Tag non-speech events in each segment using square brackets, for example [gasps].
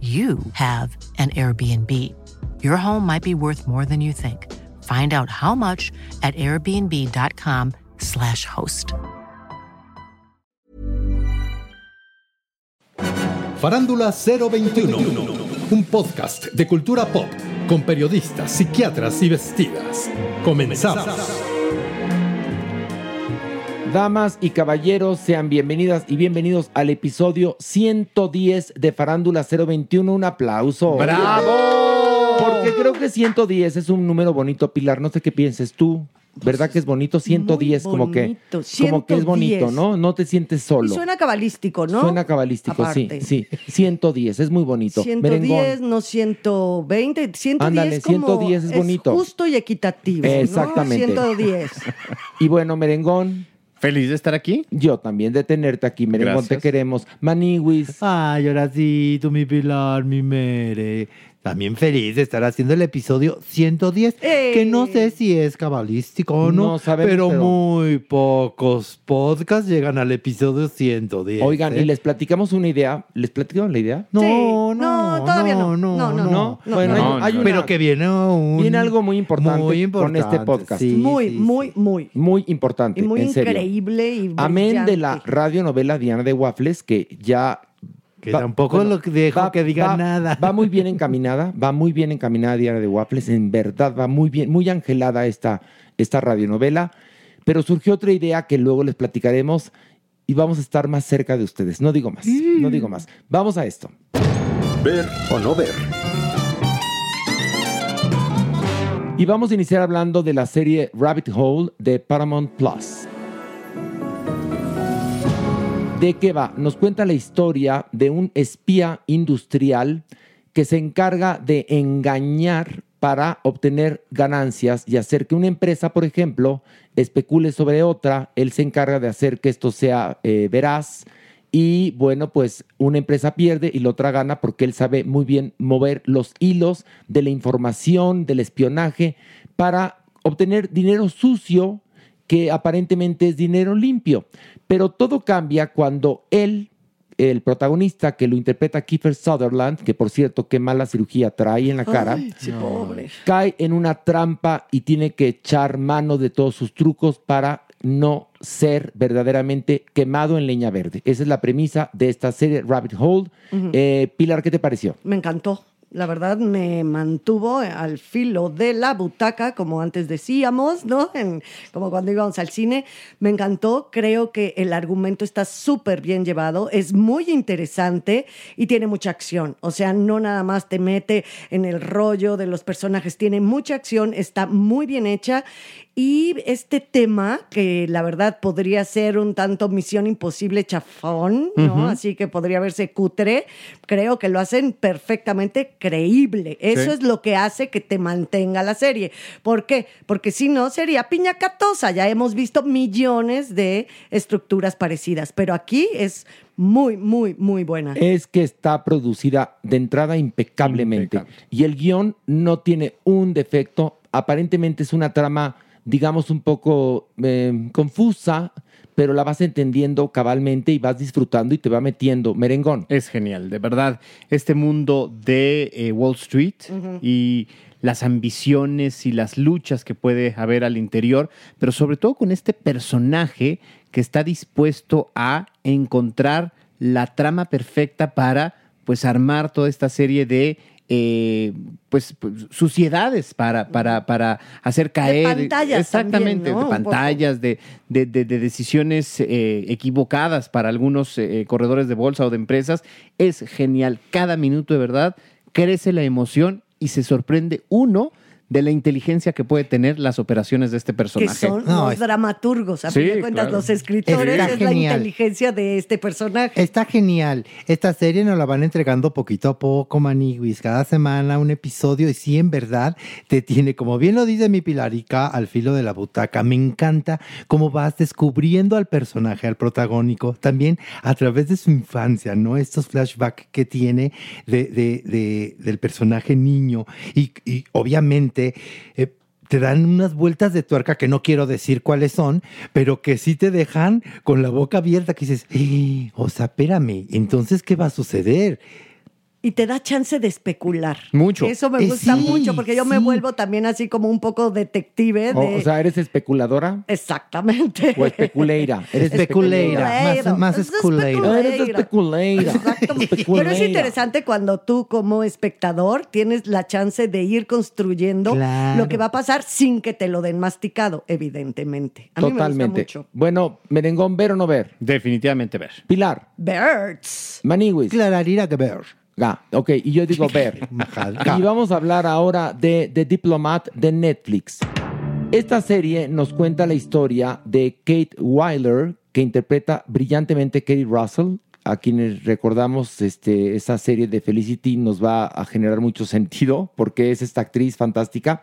you have an Airbnb. Your home might be worth more than you think. Find out how much at airbnb.com/slash host. Farándula 021, un podcast de cultura pop con periodistas, psiquiatras y vestidas. Comenzamos. Damas y caballeros, sean bienvenidas y bienvenidos al episodio 110 de Farándula 021. Un aplauso. ¡Bravo! Porque creo que 110 es un número bonito, Pilar. No sé qué pienses tú. ¿Verdad que es bonito? 110, como que, bonito, como que es bonito, 110. ¿no? No te sientes Y solo. suena cabalístico, ¿no? Suena cabalístico, Aparte. sí, sí. 110, es muy bonito. 110, Merengón. no 120. 110 Ándale, como 110 es bonito. justo y equitativo. ¿no? Exactamente. 110. [laughs] Y bueno, Merengón, Feliz de estar aquí. yo también de tenerte aquí. Merengón, te queremos. Maniwis. Ay, ahora sí, tú, mi Pilar, mi Mere. También feliz de estar haciendo el episodio 110, ¡Eh! que no sé si es cabalístico o no, No sabemos, pero, pero- muy pocos podcasts llegan al episodio 110. Oigan, ¿eh? y les platicamos una idea. ¿Les platicamos la idea? No, Sí. no, No, todavía no. no, No, no, no. no. no, Bueno, no, hay, hay una- Pero que viene un... viene algo muy importante, muy con este podcast. sí, muy, sí, muy, muy. Muy importante, Y muy en serio. increíble y Amén de la radionovela Diana de Waffles, que ya... Que tampoco lo que dejo que diga va- nada. Va muy bien encaminada, va muy bien encaminada Diana de Waffles, en verdad va muy bien, muy angelada esta, esta radionovela, pero surgió otra idea que luego les platicaremos y vamos a estar más cerca de ustedes. No digo más, no digo más. Vamos a esto. Ver o no ver. Y vamos a iniciar hablando de la serie Rabbit Hole de Paramount Plus. ¿De qué va? Nos cuenta la historia de un espía industrial que se encarga de engañar para obtener ganancias y hacer que una empresa, por ejemplo, especule sobre otra. Él se encarga de hacer que esto sea eh, veraz. Y bueno, pues una empresa pierde y la otra gana porque él sabe muy bien mover los hilos de la información, del espionaje, para obtener dinero sucio que aparentemente es dinero limpio. Pero todo cambia cuando él, el protagonista que lo interpreta Kiefer Sutherland, que por cierto, qué mala cirugía trae en la cara, Ay, sí, pobre. cae en una trampa y tiene que echar mano de todos sus trucos para no ser verdaderamente quemado en leña verde. Esa es la premisa de esta serie Rabbit Hole. Eh, Pilar, ¿qué te pareció? Me encantó. La verdad me mantuvo al filo de la butaca, como antes decíamos, ¿no? Como cuando íbamos al cine. Me encantó. Creo que el argumento está súper bien llevado. Es muy interesante y tiene mucha acción. O sea, no nada más te mete en el rollo de los personajes. Tiene mucha acción, está muy bien hecha Y este tema, que la verdad podría ser un tanto misión imposible chafón, ¿no? Así que podría verse cutre, creo que lo hacen perfectamente creíble. Eso Sí. es lo que hace que te mantenga la serie. ¿Por qué? Porque si no, sería piñacatosa. Ya hemos visto millones de estructuras parecidas, pero aquí es muy, muy, muy buena. es que está producida de entrada impecablemente. Y el guion no tiene un defecto. Aparentemente es una trama, digamos, un poco eh, confusa, pero la vas entendiendo cabalmente y vas disfrutando y te va metiendo. Merengón. Es genial, de verdad. Este mundo de eh, Wall Street y las ambiciones y las luchas que puede haber al interior, pero sobre todo con este personaje que está dispuesto a encontrar la trama perfecta para pues armar toda esta serie de eh, pues, pues, suciedades para, para, para hacer caer. pantallas Exactamente, también, ¿no? de pantallas, de, de- de- de decisiones eh, equivocadas para algunos eh, corredores de bolsa o de empresas. Es genial. Cada minuto de verdad crece la emoción y se sorprende uno de la inteligencia que puede tener las operaciones de este que personaje. son los dramaturgos, a Sí, fin de cuentas, claro. los escritores, Está es la inteligencia de este personaje. Está genial. Esta serie nos la van entregando poquito a poco, Maniguis. Cada semana un episodio y sí, en verdad, te tiene, como bien lo dice mi Pilarica, al filo de la butaca. Me encanta cómo vas descubriendo al personaje, al protagónico, también a través de su infancia, ¿no? Estos flashbacks que tiene de, de- de- del personaje niño. Y, y obviamente... eh, te dan unas vueltas de tuerca que no quiero decir cuáles son, pero que sí te dejan con la boca abierta, que dices, "Eh, o sea, espérame, entonces, ¿qué va a suceder? Y te da chance de especular. Mucho. Eso me Eh, gusta sí, mucho porque yo me vuelvo también así como un poco detective. O, De... o sea, ¿eres especuladora? Exactamente. ¿O especuleira? Eres Especuleira, más, más Es esculeira. Eres especuleira. [laughs] Pero es Especuleira. interesante cuando tú como espectador tienes la chance de ir construyendo Claro. lo que va a pasar sin que te lo den masticado, evidentemente. A mí Totalmente. me gusta mucho. Bueno, Merengón, ¿ver o no ver? Definitivamente ver. Pilar. Birds. Maniwis. Clararira de ver. Ah, ok, y yo digo ver. [laughs] Y vamos a hablar ahora de The Diplomat de Netflix. Esta serie nos cuenta la historia de Kate Weiler, que interpreta brillantemente Katie Russell. A quienes recordamos este, esa serie de Felicity nos va a generar mucho sentido porque es esta actriz fantástica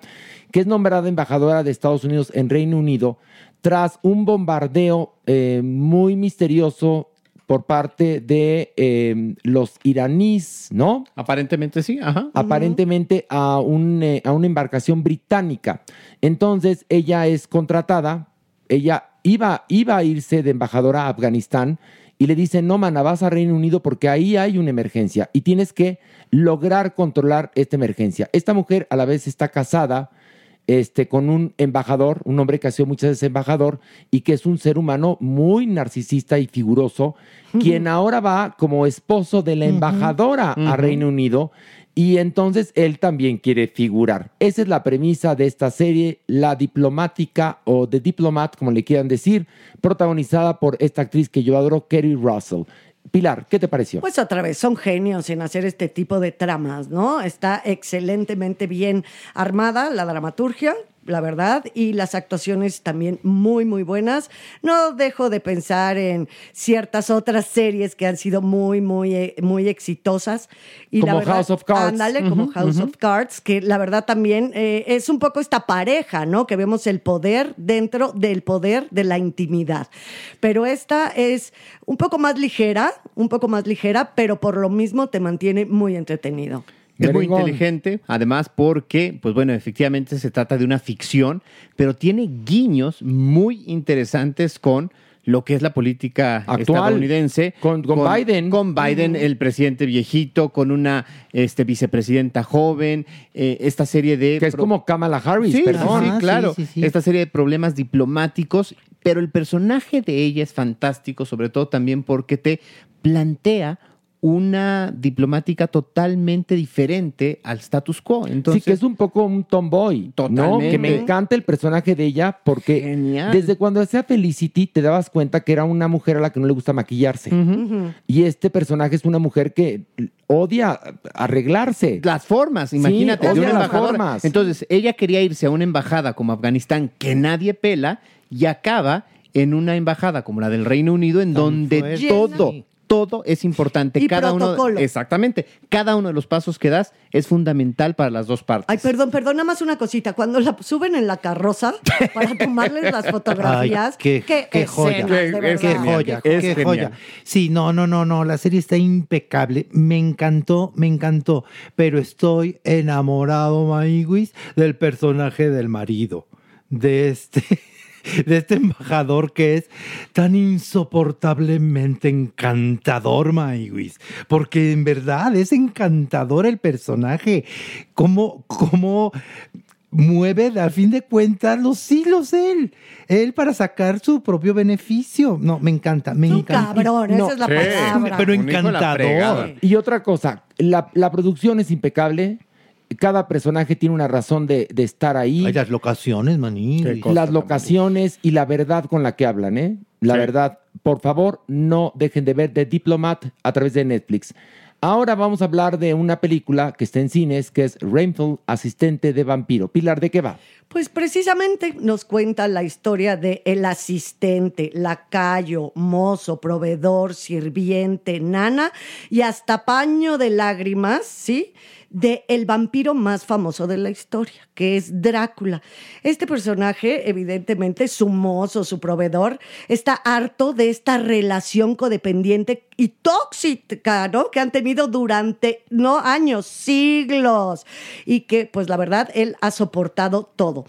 que es nombrada embajadora de Estados Unidos en Reino Unido tras un bombardeo eh, muy misterioso por parte de eh, los iraníes, ¿no? Aparentemente sí, ajá. Aparentemente a, un, eh, a una embarcación británica. Entonces ella es contratada, ella iba, iba a irse de embajadora a Afganistán y le dicen, no, mana, vas a Reino Unido porque ahí hay una emergencia y tienes que lograr controlar esta emergencia. Esta mujer a la vez está casada este, con un embajador, un hombre que ha sido muchas veces embajador y que es un ser humano muy narcisista y figuroso, quien ahora va como esposo de la embajadora a. Reino Unido y entonces él también quiere figurar. Esa es la premisa de esta serie, La Diplomática o The Diplomat, como le quieran decir, protagonizada por esta actriz que yo adoro, Kerry Russell. Pilar, ¿qué te pareció? Pues otra vez, son genios en hacer este tipo de tramas, ¿no? Está excelentemente bien armada la dramaturgia, la verdad, y las actuaciones también muy, muy buenas. No dejo de pensar en ciertas otras series que han sido muy, muy, eh, muy exitosas. Y la Como verdad- House of Cards. Ándale, como House of Cards, que la verdad también eh, es un poco esta pareja, ¿no? Que vemos el poder dentro del poder de la intimidad. Pero esta es un poco más ligera, un poco más ligera, pero por lo mismo te mantiene muy entretenido. Es muy inteligente, además porque, pues bueno, efectivamente se trata de una ficción, pero tiene guiños muy interesantes con lo que es la política Actual. estadounidense. Con- con Biden. Con Biden, el presidente viejito, con una este, vicepresidenta joven, eh, esta serie de... que es como Kamala Harris, Sí, perdón. sí, Ajá, claro. sí, sí, sí. Esta serie de problemas diplomáticos, pero el personaje de ella es fantástico, sobre todo también porque te plantea una diplomática totalmente diferente al status quo. Entonces, sí, que es un poco un tomboy, ¿no? Totalmente. Que me encanta el personaje de ella porque Genial. desde cuando hacía Felicity te dabas cuenta que era una mujer a la que no le gusta maquillarse. Y este personaje es una mujer que odia arreglarse. las formas, Sí, imagínate, de odia una embajadora. formas. Entonces, ella quería irse a una embajada como Afganistán que nadie pela y acaba en una embajada como la del Reino Unido en donde fuerte. todo. Todo es importante. Y cada protocolo. uno exactamente, cada uno de los pasos que das es fundamental para las dos partes. Ay, perdón, perdón, nada más una cosita. Cuando la suben en la carroza para [laughs] tomarles las fotografías, Ay, qué, joya, de Qué- joya, Es qué genial. joya. Sí, no, no, no, no, la serie está impecable, me encantó, me encantó, pero estoy enamorado, Maiguis, del personaje del marido, de este, [laughs] de este embajador que es tan insoportablemente encantador, Maiguis, porque en verdad es encantador el personaje, cómo, cómo mueve al fin de cuentas los hilos él, él para sacar su propio beneficio. No, me encanta, me encanta. cabrón, No, esa es la sí. palabra. Pero encantador. Y otra cosa, la, la producción es impecable. Cada personaje tiene una razón de, de estar ahí. Ay, las locaciones, maní. Las locaciones y la verdad con la que hablan, ¿eh? La Sí. verdad, por favor, no dejen de ver The Diplomat a través de Netflix. Ahora vamos a hablar de una película que está en cines, que es Rainfall, asistente de vampiro. Pilar, ¿de qué va? Pues precisamente nos cuenta la historia de el asistente, lacayo, mozo, proveedor, sirviente, nana y hasta paño de lágrimas, ¿sí? De el vampiro más famoso de la historia, que es Drácula. Este personaje, evidentemente, su mozo, su proveedor, está harto de esta relación codependiente y tóxica, ¿no? Que han tenido durante, no años, siglos. Y que, pues la verdad, él ha soportado todo.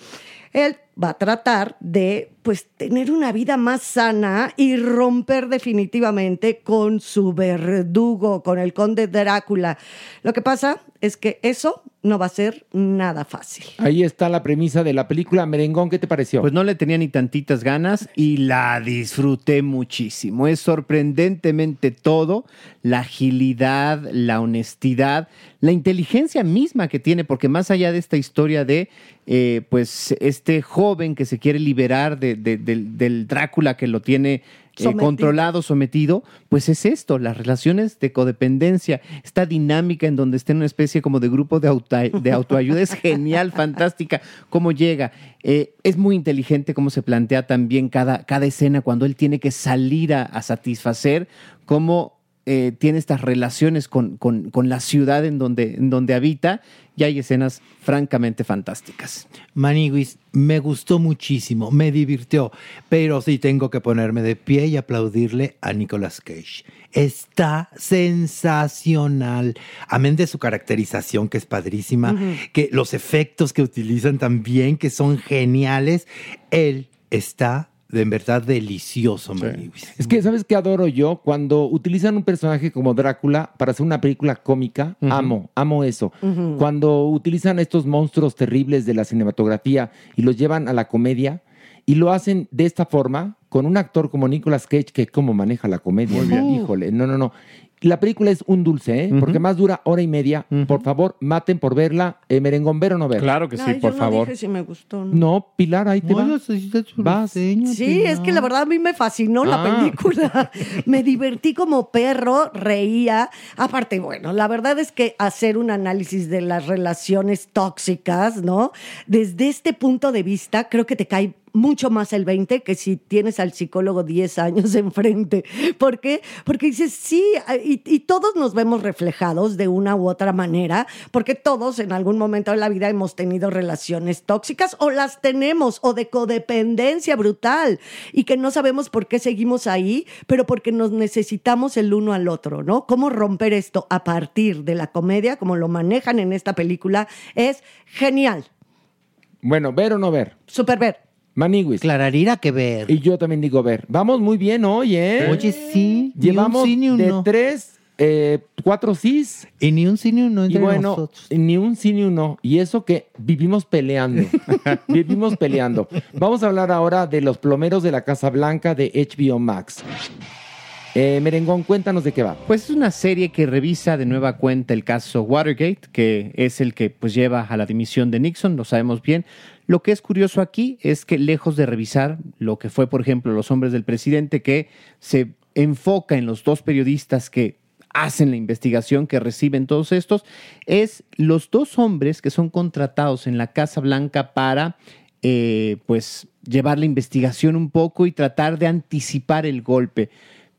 Él va a tratar de, pues, tener una vida más sana y romper definitivamente con su verdugo, con el conde Drácula. Lo que pasa es que eso no va a ser nada fácil. Ahí está la premisa de la película Merengón. ¿Qué te pareció? Pues no le tenía ni tantitas ganas y la disfruté muchísimo. Es sorprendentemente todo, la agilidad, la honestidad, la inteligencia misma que tiene, porque más allá de esta historia de, eh, pues, este joven que se quiere liberar de- de- del, del Drácula que lo tiene eh, controlado, sometido, pues es esto, las relaciones de codependencia, esta dinámica en donde está en una especie como de grupo de, auto, de autoayuda es genial, [laughs] fantástica, cómo llega. Eh, es muy inteligente cómo se plantea también cada, cada escena cuando él tiene que salir a, a satisfacer, cómo eh, tiene estas relaciones con, con- con la ciudad en donde, en donde habita y hay escenas francamente fantásticas. Maniguis, me gustó muchísimo, me divirtió, pero sí tengo que ponerme de pie y aplaudirle a Nicolas Cage. Está sensacional, amén de su caracterización que es padrísima, que los efectos que utilizan también que son geniales, él está de en verdad delicioso, Maniguis. Es que, ¿sabes qué adoro yo? Cuando utilizan un personaje como Drácula para hacer una película cómica, amo, amo eso. Cuando utilizan estos monstruos terribles de la cinematografía y los llevan a la comedia y lo hacen de esta forma, con un actor como Nicolas Cage, que cómo maneja la comedia. Híjole, no, no, no. La película es un dulce, ¿eh? Porque más dura hora y media. Por favor, maten por verla. Eh, merengón, ¿ver o no ver? Claro que sí, Ay, por yo favor. No dije si me gustó. ¿no? No, Pilar, ahí te. Bueno, Vas. Sí, es que la verdad a mí me fascinó la Ah. película. [laughs] me divertí como perro, reía. Aparte, bueno, la verdad es que hacer un análisis de las relaciones tóxicas, ¿no? Desde este punto de vista, creo que te cae mucho más el 20 que si tienes al psicólogo 10 años [laughs] enfrente. ¿Por qué? Porque dices, sí, y, y todos nos vemos reflejados de una u otra manera, porque todos en algún momento de la vida hemos tenido relaciones tóxicas o las tenemos, o de codependencia brutal, y que no sabemos por qué seguimos ahí, pero porque nos necesitamos el uno al otro, ¿no? ¿Cómo romper esto a partir de la comedia, como lo manejan en esta película? Es genial. Bueno, ver o no ver. Super ver. Maniguis. Clararira que ver. Y yo también digo ver. Vamos muy bien hoy, ¿eh? Oye, sí, ni un Llevamos sí ni un de no. tres, eh, cuatro sís. Y ni un sí ni un no Y entre bueno, nosotros. ni un sí ni un no. Y eso que vivimos peleando. [laughs] vivimos peleando. Vamos a hablar ahora de los plomeros de la Casa Blanca de HBO Max. Eh, Merengón, cuéntanos de qué va. Pues es una serie que revisa de nueva cuenta el caso Watergate, que es el que pues lleva a la dimisión de Nixon, lo sabemos bien. Lo que es curioso aquí es que lejos de revisar lo que fue, por ejemplo, los hombres del presidente, que se enfoca en los dos periodistas que hacen la investigación, que reciben todos estos, es los dos hombres que son contratados en la Casa Blanca para, eh, pues, llevar la investigación un poco y tratar de anticipar el golpe.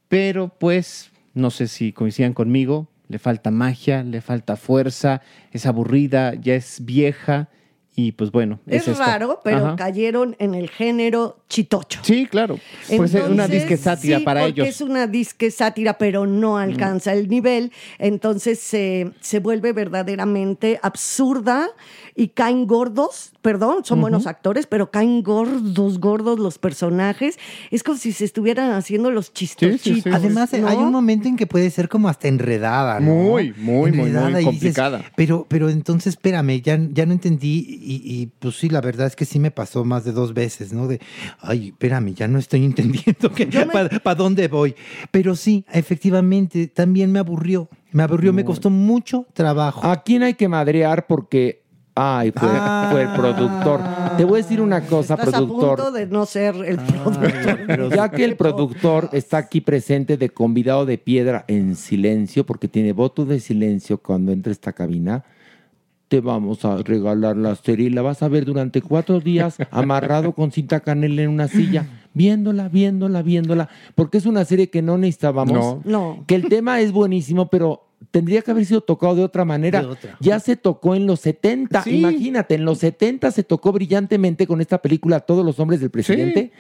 Pero, pues, no sé si coincidan conmigo, le falta magia, le falta fuerza, es aburrida, ya es vieja y pues bueno. Es, esto. raro, pero Ajá. cayeron en el género chitocho. Sí, claro. Puede ser una Entonces, disque sátira sí, para porque ellos. Es una disque sátira, pero no alcanza el nivel. Entonces se vuelve verdaderamente absurda y caen gordos. Perdón, son buenos actores, pero caen gordos, gordos los personajes. Es como si se estuvieran haciendo los chistochitos. Además, ¿no? hay un momento en que puede ser como hasta enredada, ¿no? Muy, muy, muy, muy dices, complicada. pero, pero entonces, espérame, ya, ya no entendí y, y, pues sí, la verdad es que sí me pasó más de dos veces, ¿no? De, ay, espérame, ya no estoy [laughs] entendiendo para dónde voy. Pero sí, efectivamente, también me aburrió. Me aburrió, me costó mucho trabajo. ¿A quién hay que madrear? Porque, ay, fue, Ah. fue el productor. Te voy a decir una cosa, Estás a productor. punto de no ser el productor. Ya que el productor está aquí presente de convidado de piedra en silencio, porque tiene voto de silencio cuando entra esta cabina, te vamos a regalar la serie y la vas a ver durante cuatro días amarrado con cinta canela en una silla, viéndola, viéndola, viéndola, porque es una serie que no necesitábamos. No. No. Que el tema es buenísimo, pero tendría que haber sido tocado de otra manera. De otra. Ya se tocó en los 70. Sí. Imagínate, en los 70 se tocó brillantemente con esta película Todos los hombres del presidente.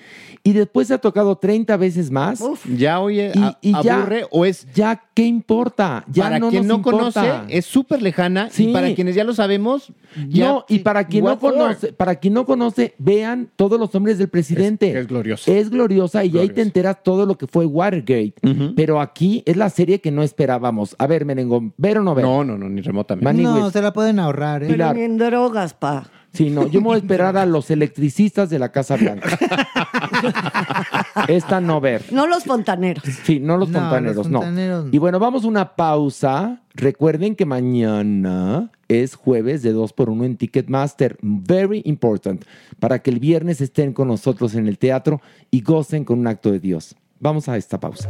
Y después se ha tocado 30 veces más. Uf. Ya oye, Y- a- y ya- aburre o es Ya, ¿qué importa? Ya para no quien nos no conoce es súper lejana Sí. y para quienes ya lo sabemos ya no, y para quien no for? conoce, para quien no conoce, vean todos los hombres del presidente. Es- es gloriosa. Es gloriosa y ahí te enteras todo lo que fue Watergate. Pero aquí es la serie que no esperábamos. A ver, Merengón, ¿ver o no ver? No, no, no, ni remotamente. Mani- no, se la pueden ahorrar, ¿eh? Pero Pilar. ni en drogas, pa. Sí, no, yo me voy a esperar a [laughs] los electricistas de la Casa Blanca. [laughs] Esta no ver. No los fontaneros. Sí, no los No, fontaneros, los no. fontaneros no. Y bueno, vamos a una pausa. Recuerden que mañana es jueves de 2 por 1 en Ticketmaster. Very important. Para que el viernes estén con nosotros en el teatro y gocen con un acto de Dios. Vamos a esta pausa.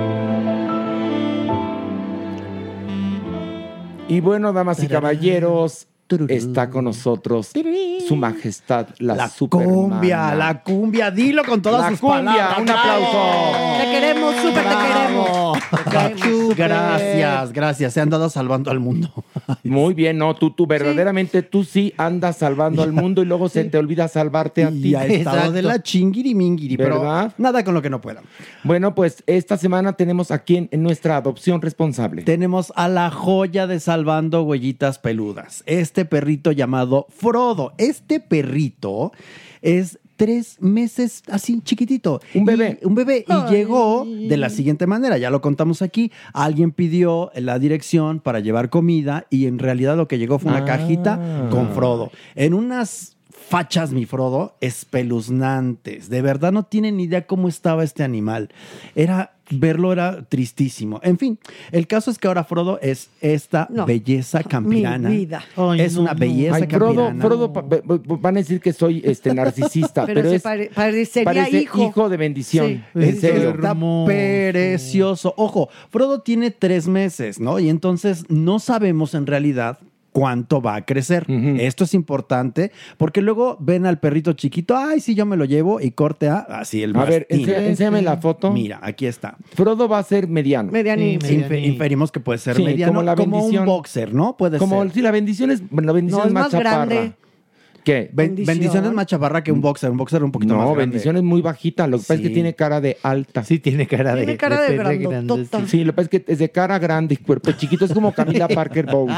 Y bueno, damas y caballeros, está con nosotros su majestad, la, cumbia, la cumbia, dilo con todas La sus cumbia, palabras. un aplauso. Te queremos, súper te queremos. Gracias, gracias. Se han dado salvando al mundo. [laughs] Muy bien, no, tú, tú verdaderamente, tú sí andas salvando al mundo y luego se te olvida salvarte a ti. Y ha estado de la chinguirimingiri, pero ¿Verdad? nada con lo que no puedan. Bueno, pues esta semana tenemos aquí en, en nuestra adopción responsable. Tenemos a la joya de Salvando Huellitas Peludas. Este perrito llamado Frodo. Este perrito es tres meses así chiquitito. Un bebé. un bebé. Y llegó de la siguiente manera. Ya lo contamos aquí. Alguien pidió la dirección para llevar comida y en realidad lo que llegó fue una Ah. cajita con Frodo. En unas fachas, mi Frodo, espeluznantes. De verdad no tienen ni idea cómo estaba este animal. Era, verlo era tristísimo. En fin, el caso es que ahora Frodo es esta No. belleza campirana. Mi vida. es una belleza Ay, Frodo, campirana. Frodo, pa- van a decir que soy este narcisista, [laughs] Pero es pare- parecería parece hijo. de bendición. Sí. En Es- serio. Está precioso. Ojo, Frodo tiene tres meses, ¿no? Y entonces no sabemos en realidad cuánto va a crecer. Esto es importante porque luego ven al perrito chiquito, ay, sí, yo me lo llevo y corte a así el A ver, enséñame la foto. Mira, aquí está. Frodo va a ser mediano. Medianito. Infe- inferimos que puede ser Sí, mediano, como la un bendición. boxer, ¿no? Puede Como ser. si la bendición es, la bendición No, es es más, más chaparra. grande. ¿Qué? Ben- bendición. es más chaparra que un boxer, un boxer un poquito más No, grande. bendición es muy bajita. Lo que pasa es que Sí. tiene cara de alta. Sí, tiene cara Tiene cara de grandotota. Sí, lo que pasa es que es de cara grande y cuerpo chiquito. Es como Camila [laughs] Parker Bowles.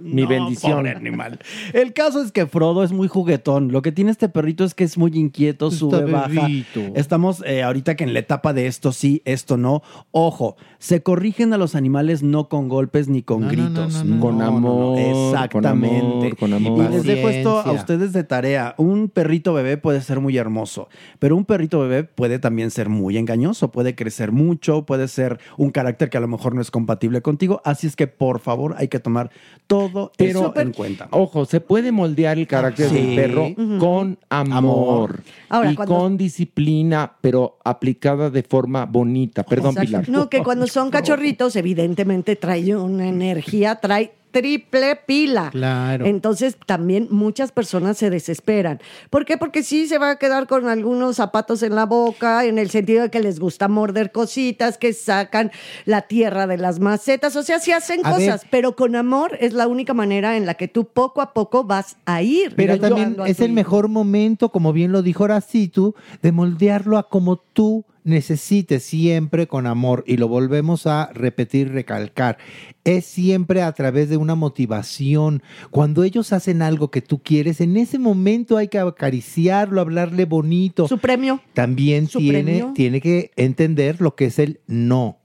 Mi No, bendición. pobre animal. El caso es que Frodo es muy juguetón. Lo que tiene este perrito es que es muy inquieto, sube, baja. Estamos eh, ahorita que en la etapa de esto sí, esto no. Ojo, se corrigen a los animales no con golpes ni con No, gritos. no, no, no. Con No, no, no. amor, Exactamente. con amor, con amor. Y les dejo esto a ustedes de tarea. Un perrito bebé puede ser muy hermoso, pero un perrito bebé puede también ser muy engañoso, puede crecer mucho, puede ser un carácter que a lo mejor no es compatible contigo. Así es que por favor hay que tomar todo Pero, eso en cuenta. Ojo, se puede moldear el carácter Sí. del perro con amor, Amor. Ahora, y cuando- con disciplina, pero aplicada de forma bonita. Perdón, Exacto. Pilar. No, que cuando son cachorritos, evidentemente trae una energía, trae triple pila. Claro. Entonces también muchas personas se desesperan. ¿Por qué? Porque sí se va a quedar con algunos zapatos en la boca, en el sentido de que les gusta morder cositas, que sacan la tierra de las macetas, o sea, sí hacen A cosas, ver. pero con amor es la única manera en la que tú poco a poco vas a ir. Pero también es el hijo. mejor momento, como bien lo dijo Horacitu, de moldearlo a como tú necesites siempre con amor. Y lo volvemos a repetir, recalcar. Es siempre a través de una motivación. Cuando ellos hacen algo que tú quieres, en ese momento hay que acariciarlo, hablarle bonito. Su premio. También su tiene, premio. tiene que entender lo que es el no.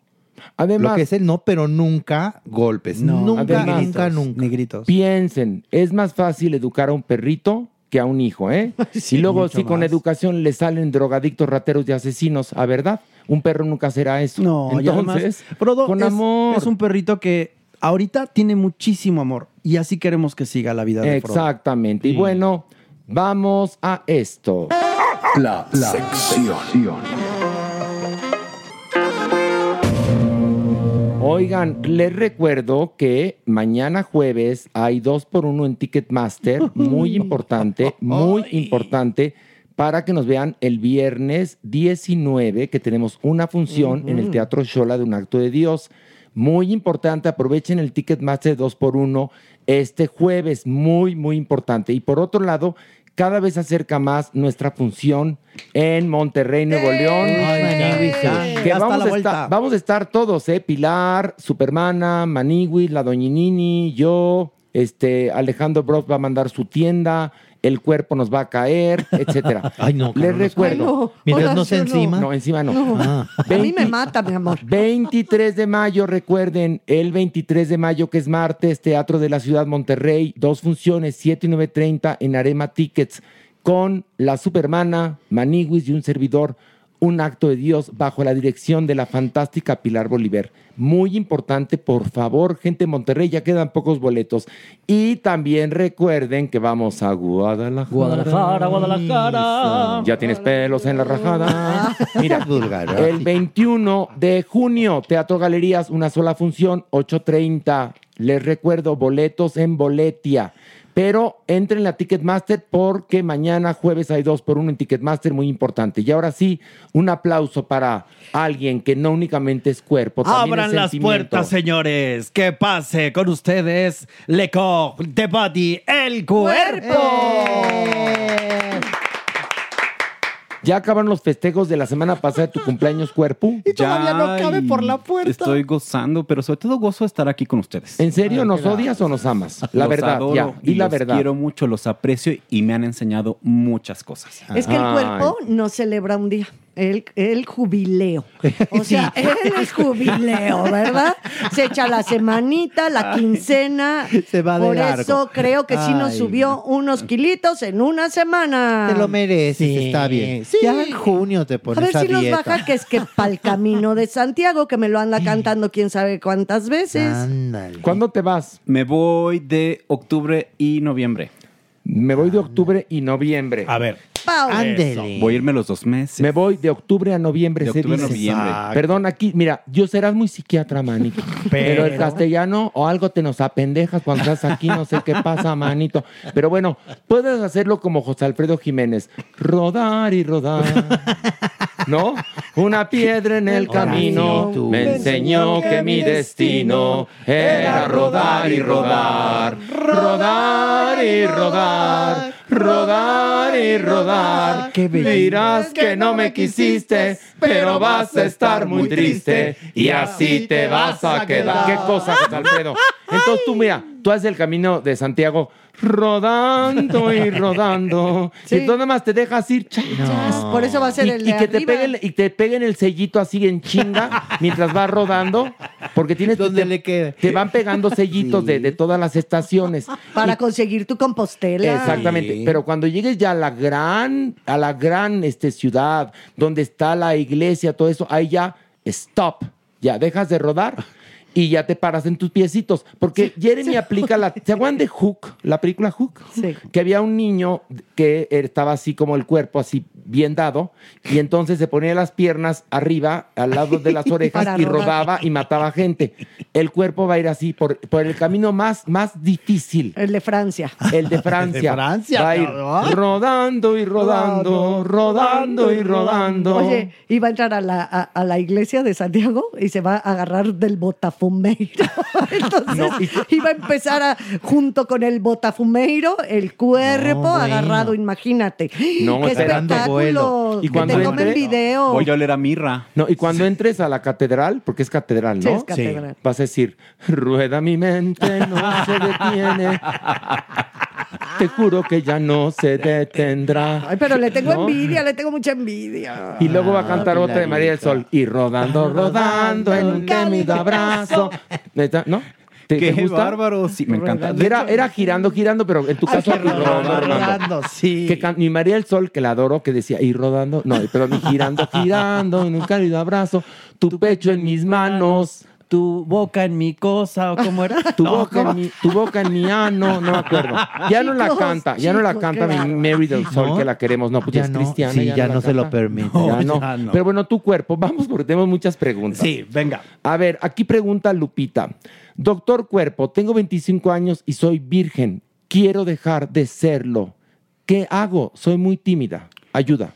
Además, lo que es el no, pero nunca golpes. No, nunca, además- nunca, nunca. Ni gritos. piensen, es más fácil educar a un perrito que a un hijo, ¿eh? [laughs] Sí, y luego si con más. educación le salen drogadictos, rateros y asesinos, ¿a verdad? Un perro nunca será eso. No, y además, Entonces, Frodo con es, amor. es un perrito que ahorita tiene muchísimo amor y así queremos que siga la vida de Frodo. Exactamente. Y bueno, vamos a esto. La, sección. Oigan, les recuerdo que mañana jueves hay dos por uno en Ticketmaster, muy importante, muy importante, para que nos vean el viernes 19, que tenemos una función en el Teatro Shola de un acto de Dios. Muy importante, aprovechen el Ticketmaster 2 por 1 este jueves, muy, muy importante. Y por otro lado, cada vez se acerca más nuestra función en Monterrey, Nuevo León. Ay, Que vamos, la a estar, vamos a estar todos, ¿eh? Pilar, Supermana, Maniwis, la Doñinini, yo, este, Alejandro Bros va a mandar su tienda, el cuerpo nos va a caer, [laughs] etcétera. Ay, no, Les Carlos. recuerdo. No. Mientras no se no. encima. No, encima no. No. Ah. A mí me 20 mata, mi amor. 23 de mayo, recuerden, el 23 de mayo, que es martes, Teatro de la Ciudad Monterrey, dos funciones, 7 y 9.30 en Arema Tickets, con la Supermana, Maniwis y un servidor. Un acto de Dios bajo la dirección de la fantástica Pilar Bolívar. Muy importante, por favor, gente de Monterrey, ya quedan pocos boletos. Y también recuerden que vamos a Guadalajara. Guadalajara, Guadalajara. Ya tienes pelos en la rajada. [laughs] Mira, Vulgar. el 21 de junio, Teatro Galerías, una sola función, 8.30. Les recuerdo, boletos en Boletia. Pero entren a Ticketmaster porque mañana jueves hay dos por uno en Ticketmaster, muy importante. Y ahora sí, un aplauso para alguien que no únicamente es cuerpo. Abran es las puertas, señores. Que pase con ustedes Le Corps de Body, el cuerpo. Ya acabaron los festejos de la semana pasada de tu cumpleaños, cuerpo. todavía no cabe por la puerta. Estoy gozando, pero sobre todo gozo de estar aquí con ustedes. ¿En serio nos odias o nos amas? La Los verdad, adoro ya. Y, la los verdad. quiero mucho, los aprecio y me han enseñado muchas cosas. Es que el cuerpo no celebra un día. El, el jubileo. O [laughs] sea, él es [laughs] jubileo, ¿verdad? Se echa la semanita, la quincena. Se va de Por largo. eso creo que sí nos Ay. subió unos kilitos en una semana. Te lo mereces, Sí, está bien. sí. Ya en junio te A pones ver a, si nos dieta. baja, que es que pa'l [laughs] camino de Santiago, que me lo anda cantando quién sabe cuántas veces. Ándale. ¿Cuándo te vas? Me voy de octubre y noviembre. Me voy de octubre y noviembre. A ver. Pau. Ándele. Voy a irme los dos meses. Me voy de octubre a noviembre, De se octubre a dice. noviembre. Perdón, aquí, mira, yo serás muy psiquiatra, manito. [laughs] Pero, el castellano o algo te nos apendejas cuando estás aquí, no sé qué pasa, manito. Pero bueno, puedes hacerlo como José Alfredo Jiménez. Rodar y rodar. ¿No? Una piedra en el camino me enseñó que mi destino era rodar y rodar. Rodar y rodar. Rodar y rodar. Qué. Dirás que no me quisiste, pero vas a estar muy triste y así te vas a quedar. ¿Qué cosa, José Alfredo? [laughs] Entonces tú, mira, tú haces el camino de Santiago rodando y [laughs] rodando. Sí. Y tú nada más te dejas ir. chas, chas. Por eso va a ser Y, el y de que te peguen, y te peguen el sellito así en chinga [laughs] mientras vas rodando, porque tienes Donde te, le quede. te van pegando sellitos de, de todas las estaciones. Para conseguir tu compostela. Exactamente. Pero cuando llegues ya a la gran, a la gran este, ciudad, donde está la iglesia, todo eso, ahí ya stop. Ya dejas de rodar y ya te paras en tus piecitos. Porque Jeremy aplica la. ¿Se acuerdan de Hook? La película Hook. Sí. Que había un niño que estaba así como el cuerpo, así bien dado, y entonces se ponía las piernas arriba, al lado de las [laughs] orejas, y rodar. rodaba y mataba gente. El cuerpo va a ir así por, por el camino más, más difícil. El de Francia. El de [laughs] Francia. Francia, Va a ir rodando y rodando, rodando y rodando. Oye, iba a entrar a la, a, a la iglesia de Santiago y se va a agarrar del botafumeiro. [laughs] Entonces iba a empezar a, junto con el botafumeiro, el cuerpo No, bueno. agarrado, imagínate. No, ¡Qué esperando espectáculo! vuelo. Y que cuando te tomen video. Voy a oler a mirra. No, y cuando entres a la catedral, porque es catedral, ¿no? Sí, es catedral. Vas a decir, rueda mi mente, no [laughs] se detiene. Te juro que ya no se [laughs] detendrá. Ay, pero le tengo ¿No? envidia, le tengo mucha envidia. Y luego va a cantar Ah, otra de María del Sol. Y rodando, rodando en un cálido abrazo. ¿No? ¿Te, ¡Qué te gusta? bárbaro! Sí, me encanta. Era, era girando, girando, pero en tu caso rodando, rodando. sí. Que can- mi María del Sol, que la adoro, que decía, y rodando, no, pero ni girando, girando, en un cálido abrazo, tu pecho en mis manos, Tu boca en mi cosa, ¿o cómo era? tu, No, boca, ¿cómo? en mi, tu boca en mi ano, no me acuerdo. Ya no la canta, ya no la canta mi. Mary del Sol, ¿No? que la queremos, no, pues ya, Ya es no, cristiana. sí, ya no se lo permite. Ya no. ya no. Pero bueno, tu cuerpo, vamos porque tenemos muchas preguntas. Sí, venga. A ver, aquí pregunta Lupita. Doctor Cuerpo, tengo 25 años y soy virgen. Quiero dejar de serlo. ¿Qué hago? Soy muy tímida. Ayuda.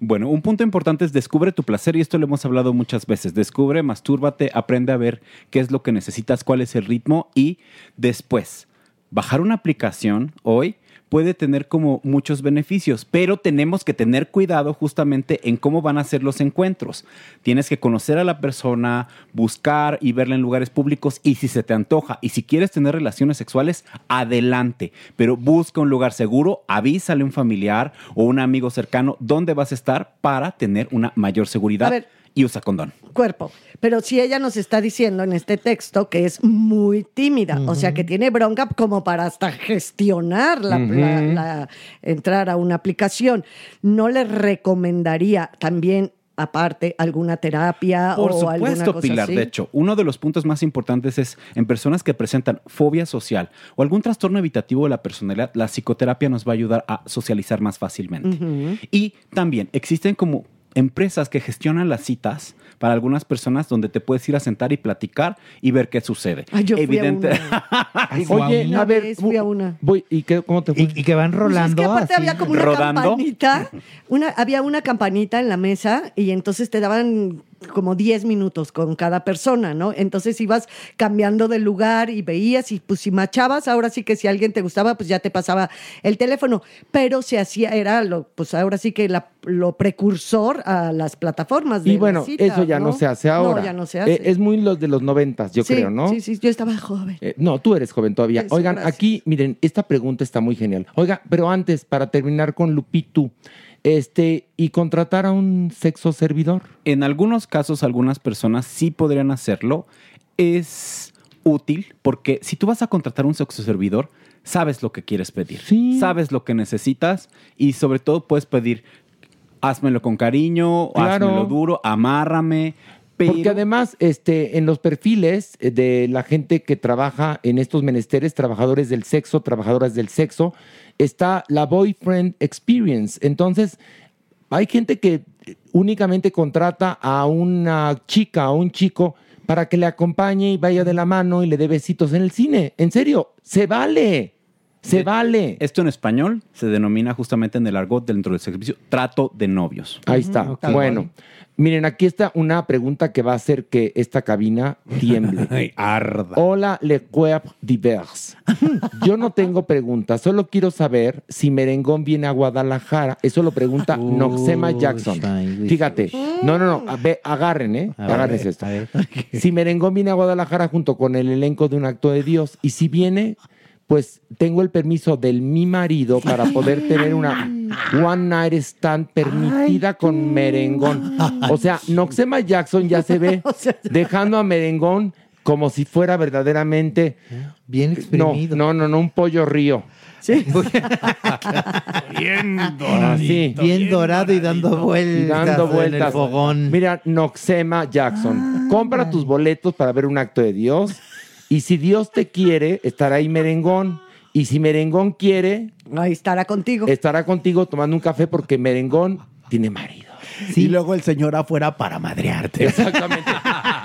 Bueno, un punto importante es descubre tu placer y esto lo hemos hablado muchas veces. Descubre, mastúrbate, aprende a ver qué es lo que necesitas, cuál es el ritmo y después, bajar una aplicación hoy puede tener como muchos beneficios, pero tenemos que tener cuidado justamente en cómo van a ser los encuentros. Tienes que conocer a la persona, buscar y verla en lugares públicos y si se te antoja y si quieres tener relaciones sexuales, adelante, pero busca un lugar seguro, avísale a un familiar o un amigo cercano dónde vas a estar para tener una mayor seguridad A ver. Y usa condón. cuerpo. Pero si ella nos está diciendo en este texto que es muy tímida, o sea que tiene bronca como para hasta gestionar la, la- la- entrar a una aplicación, no le recomendaría también aparte alguna terapia Por o alguna supuesto, cosa Pilar. así? De hecho, uno de los puntos más importantes es en personas que presentan fobia social o algún trastorno evitativo de la personalidad, la psicoterapia nos va a ayudar a socializar más fácilmente. Y también existen como empresas que gestionan las citas para algunas personas donde te puedes ir a sentar y platicar y ver qué sucede. Ay, yo fui a [laughs] Oye, Una a ver, vez fui a una. voy, ¿y qué, cómo te fue? Y, y que van Pues es rolando que aparte así. había como una ¿Rodando? campanita, [laughs] una, había una campanita en la mesa y entonces te daban como 10 minutos con cada persona, ¿no? Entonces ibas cambiando de lugar y veías y pues si machabas, ahora sí que si alguien te gustaba, pues ya te pasaba el teléfono, pero se hacía, era lo, pues ahora sí que la- lo precursor a las plataformas de Y bueno, eso ya no se hace ahora. No, ya no se hace. Eh, es muy los de los noventas, yo Sí, creo, ¿no? Sí, sí, yo estaba joven. Eh, no, tú eres joven todavía. Eso, Oigan, gracias. aquí, miren, esta pregunta está muy genial. Oiga, pero antes, para terminar con Lupitu, este, y contratar a un sexo servidor. En algunos casos, algunas personas sí podrían hacerlo. Es útil porque si tú vas a contratar un sexo servidor, sabes lo que quieres pedir, sabes lo que necesitas y sobre todo puedes pedir, házmelo con cariño, Claro. házmelo duro, amárrame. Pero Porque además, este, en los perfiles eh, de la gente que trabaja en estos menesteres, trabajadores del sexo, trabajadoras del sexo, está la boyfriend experience. Entonces, hay gente que únicamente contrata a una chica, a un chico, para que le acompañe y vaya de la mano y le dé besitos en el cine. En serio, se vale. Se vale. Esto en español se denomina justamente en el argot dentro del servicio trato de novios. Ahí está. Bueno, miren, aquí está una pregunta que va a hacer que esta cabina tiemble. [laughs] Hola, Le Cuep Divers. [laughs] Yo no tengo preguntas, solo quiero saber si Merengón viene a Guadalajara. Eso lo pregunta Noxema Jackson. Fíjate, no, no, no, a ver, agarren, ¿eh? Agárrense a esto. [laughs] Si Merengón viene a Guadalajara junto con el elenco de un acto de Dios, y si viene, pues tengo el permiso del mi marido para poder tener una one night stand permitida con Merengón. O sea, Noxema Jackson ya se ve [laughs] dejando a Merengón como si fuera verdaderamente bien exprimido. No, no, no, no un pollo río. Sí. [laughs] Bien Así. Bien dorado y dando Y vueltas, dando en el vueltas. fogón. Mira, Noxema Jackson, compra tus boletos para ver un acto de Dios. Y si Dios te quiere, estará ahí Merengón. Y si Merengón quiere, ahí estará contigo. Estará contigo tomando un café porque Merengón tiene marido. Y luego el señor afuera para madrearte. Exactamente.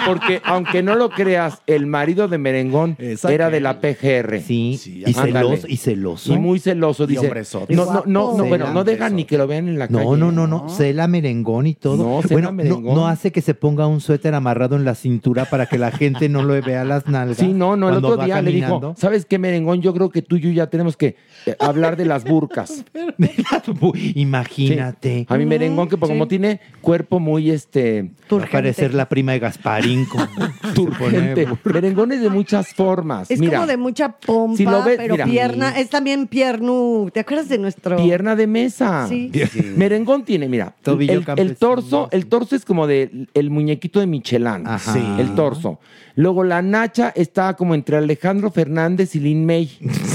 Porque aunque no lo creas, el marido de Merengón era de la PGR. Sí, y celoso, y celoso. Y muy celoso, Y dice. hombrezote. No, no, no, no, bueno, no dejan ni que lo vean en la calle. No, no, no, no. Cela merengón y todo. No, cela bueno, no- merengón. No, hace que se ponga un suéter amarrado en la cintura para que la gente no lo vea las nalgas. Sí, no, no, el otro día le caminando. dijo, ¿sabes qué, Merengón? Yo creo que tú y yo ya tenemos que eh, hablar de las burcas. [laughs] Imagínate. A mi Merengón, que como tiene cuerpo muy, este... Va a parecer la prima de Gasparín. Con- [laughs] Turgente. Merengón es de muchas formas. Es Mira, como de mucha pompa, si lo ves, pero mira. pierna, es también piernu. ¿Te acuerdas de nuestro Pierna de mesa. Sí. Merengón tiene, mira, Tobillo el, el torso, el torso es como de el muñequito de Michelin. Ajá. Sí. El torso. Luego la nacha está como entre Alejandro Fernández y Lin May.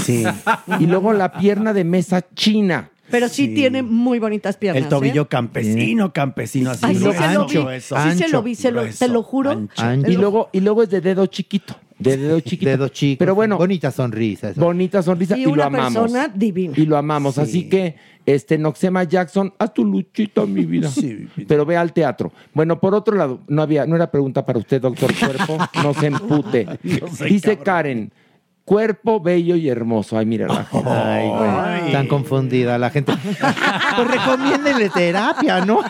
Sí. Y luego la pierna de mesa china. Pero sí, tiene muy bonitas piernas. El tobillo ¿eh? campesino, campesino, así. Ay, sí lo ancho eso. Sí se lo vi, se lo- grueso, te lo juro. ancho. Y luego, y luego es de dedo chiquito. De dedo [laughs] chiquito. Dedo chico. Pero bueno. Bonita sonrisa. eso. Bonita sonrisa Y y, lo una amamos. persona divina. Y lo amamos. Así que, este, Noxema Jackson, haz tu luchita, mi vida. Pero ve al teatro. Bueno, por otro lado, no había, no era pregunta para usted, doctor Cuerpo. [laughs] No se empute. Dice Karen. Cuerpo bello y hermoso. Ay, mira la gente. Ay, güey. Tan confundida la gente. Pues recomiéndenle terapia, ¿no?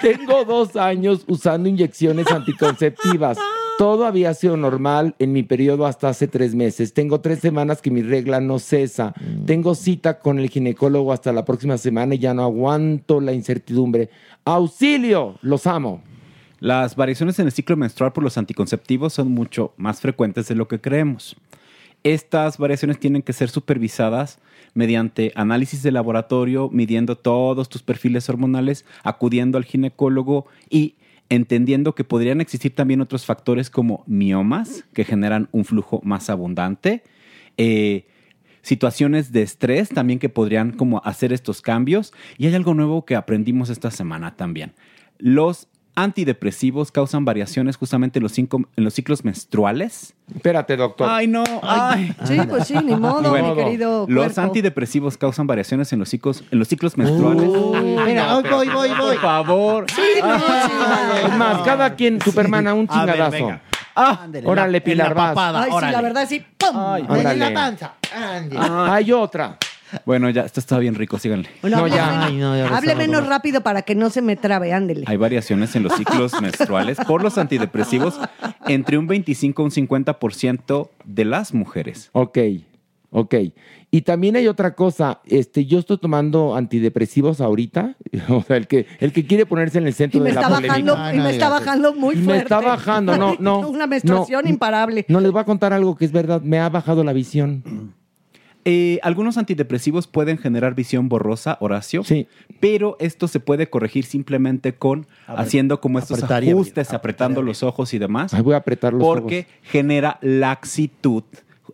Tengo dos años usando inyecciones anticonceptivas. Todo había sido normal en mi periodo hasta hace tres meses. Tengo tres semanas que mi regla no cesa. Tengo cita con el ginecólogo hasta la próxima semana y ya no aguanto la incertidumbre. ¡Auxilio! Los amo. Las variaciones en el ciclo menstrual por los anticonceptivos son mucho más frecuentes de lo que creemos. Estas variaciones tienen que ser supervisadas mediante análisis de laboratorio, midiendo todos tus perfiles hormonales, acudiendo al ginecólogo y entendiendo que podrían existir también otros factores como miomas, que generan un flujo más abundante, eh, situaciones de estrés también que podrían como hacer estos cambios. Y hay algo nuevo que aprendimos esta semana también. Los antidepresivos causan variaciones justamente en los, cinco- en los ciclos menstruales. Espérate, doctor. Ay, no. Ay. Sí, pues sí, ni modo, mi querido Los cuerpo. antidepresivos causan variaciones en los ciclos, en los ciclos menstruales. Mira, hoy voy, voy, voy. Por favor. Es más, cada quien, Supermana, un A ver, chingadazo. venga. Ah, Ándele, órale, la- Pilar, la vas. papada, Ay, sí, la verdad, sí. ¡Pum! Órale. En la panza. Ande. Hay otra. Bueno, ya, esto está bien rico, síganle. Bueno, No, hable ya. menos- Ay, no, ya lo hable menos rápido para que no se me trabe, ándele. Hay variaciones en los ciclos [laughs] menstruales por los antidepresivos entre un 25 y un 50% de las mujeres. Ok, ok. Y también hay otra cosa. Este, yo estoy tomando antidepresivos ahorita. [laughs] O sea, el que, el que quiere ponerse en el Y centro me de la está polémica. bajando, Ay, y me está bajando muy Y me fuerte. está bajando, no, no. [laughs] Una menstruación no, imparable. No, les voy a contar algo que es verdad. Me ha bajado la visión. [clears throat] Eh, algunos antidepresivos pueden generar visión borrosa, Horacio, Sí. pero esto se puede corregir simplemente con haciendo como estos apretar y abrir, ajustes, apretando los ojos y demás. Ay, voy a apretar los porque genera laxitud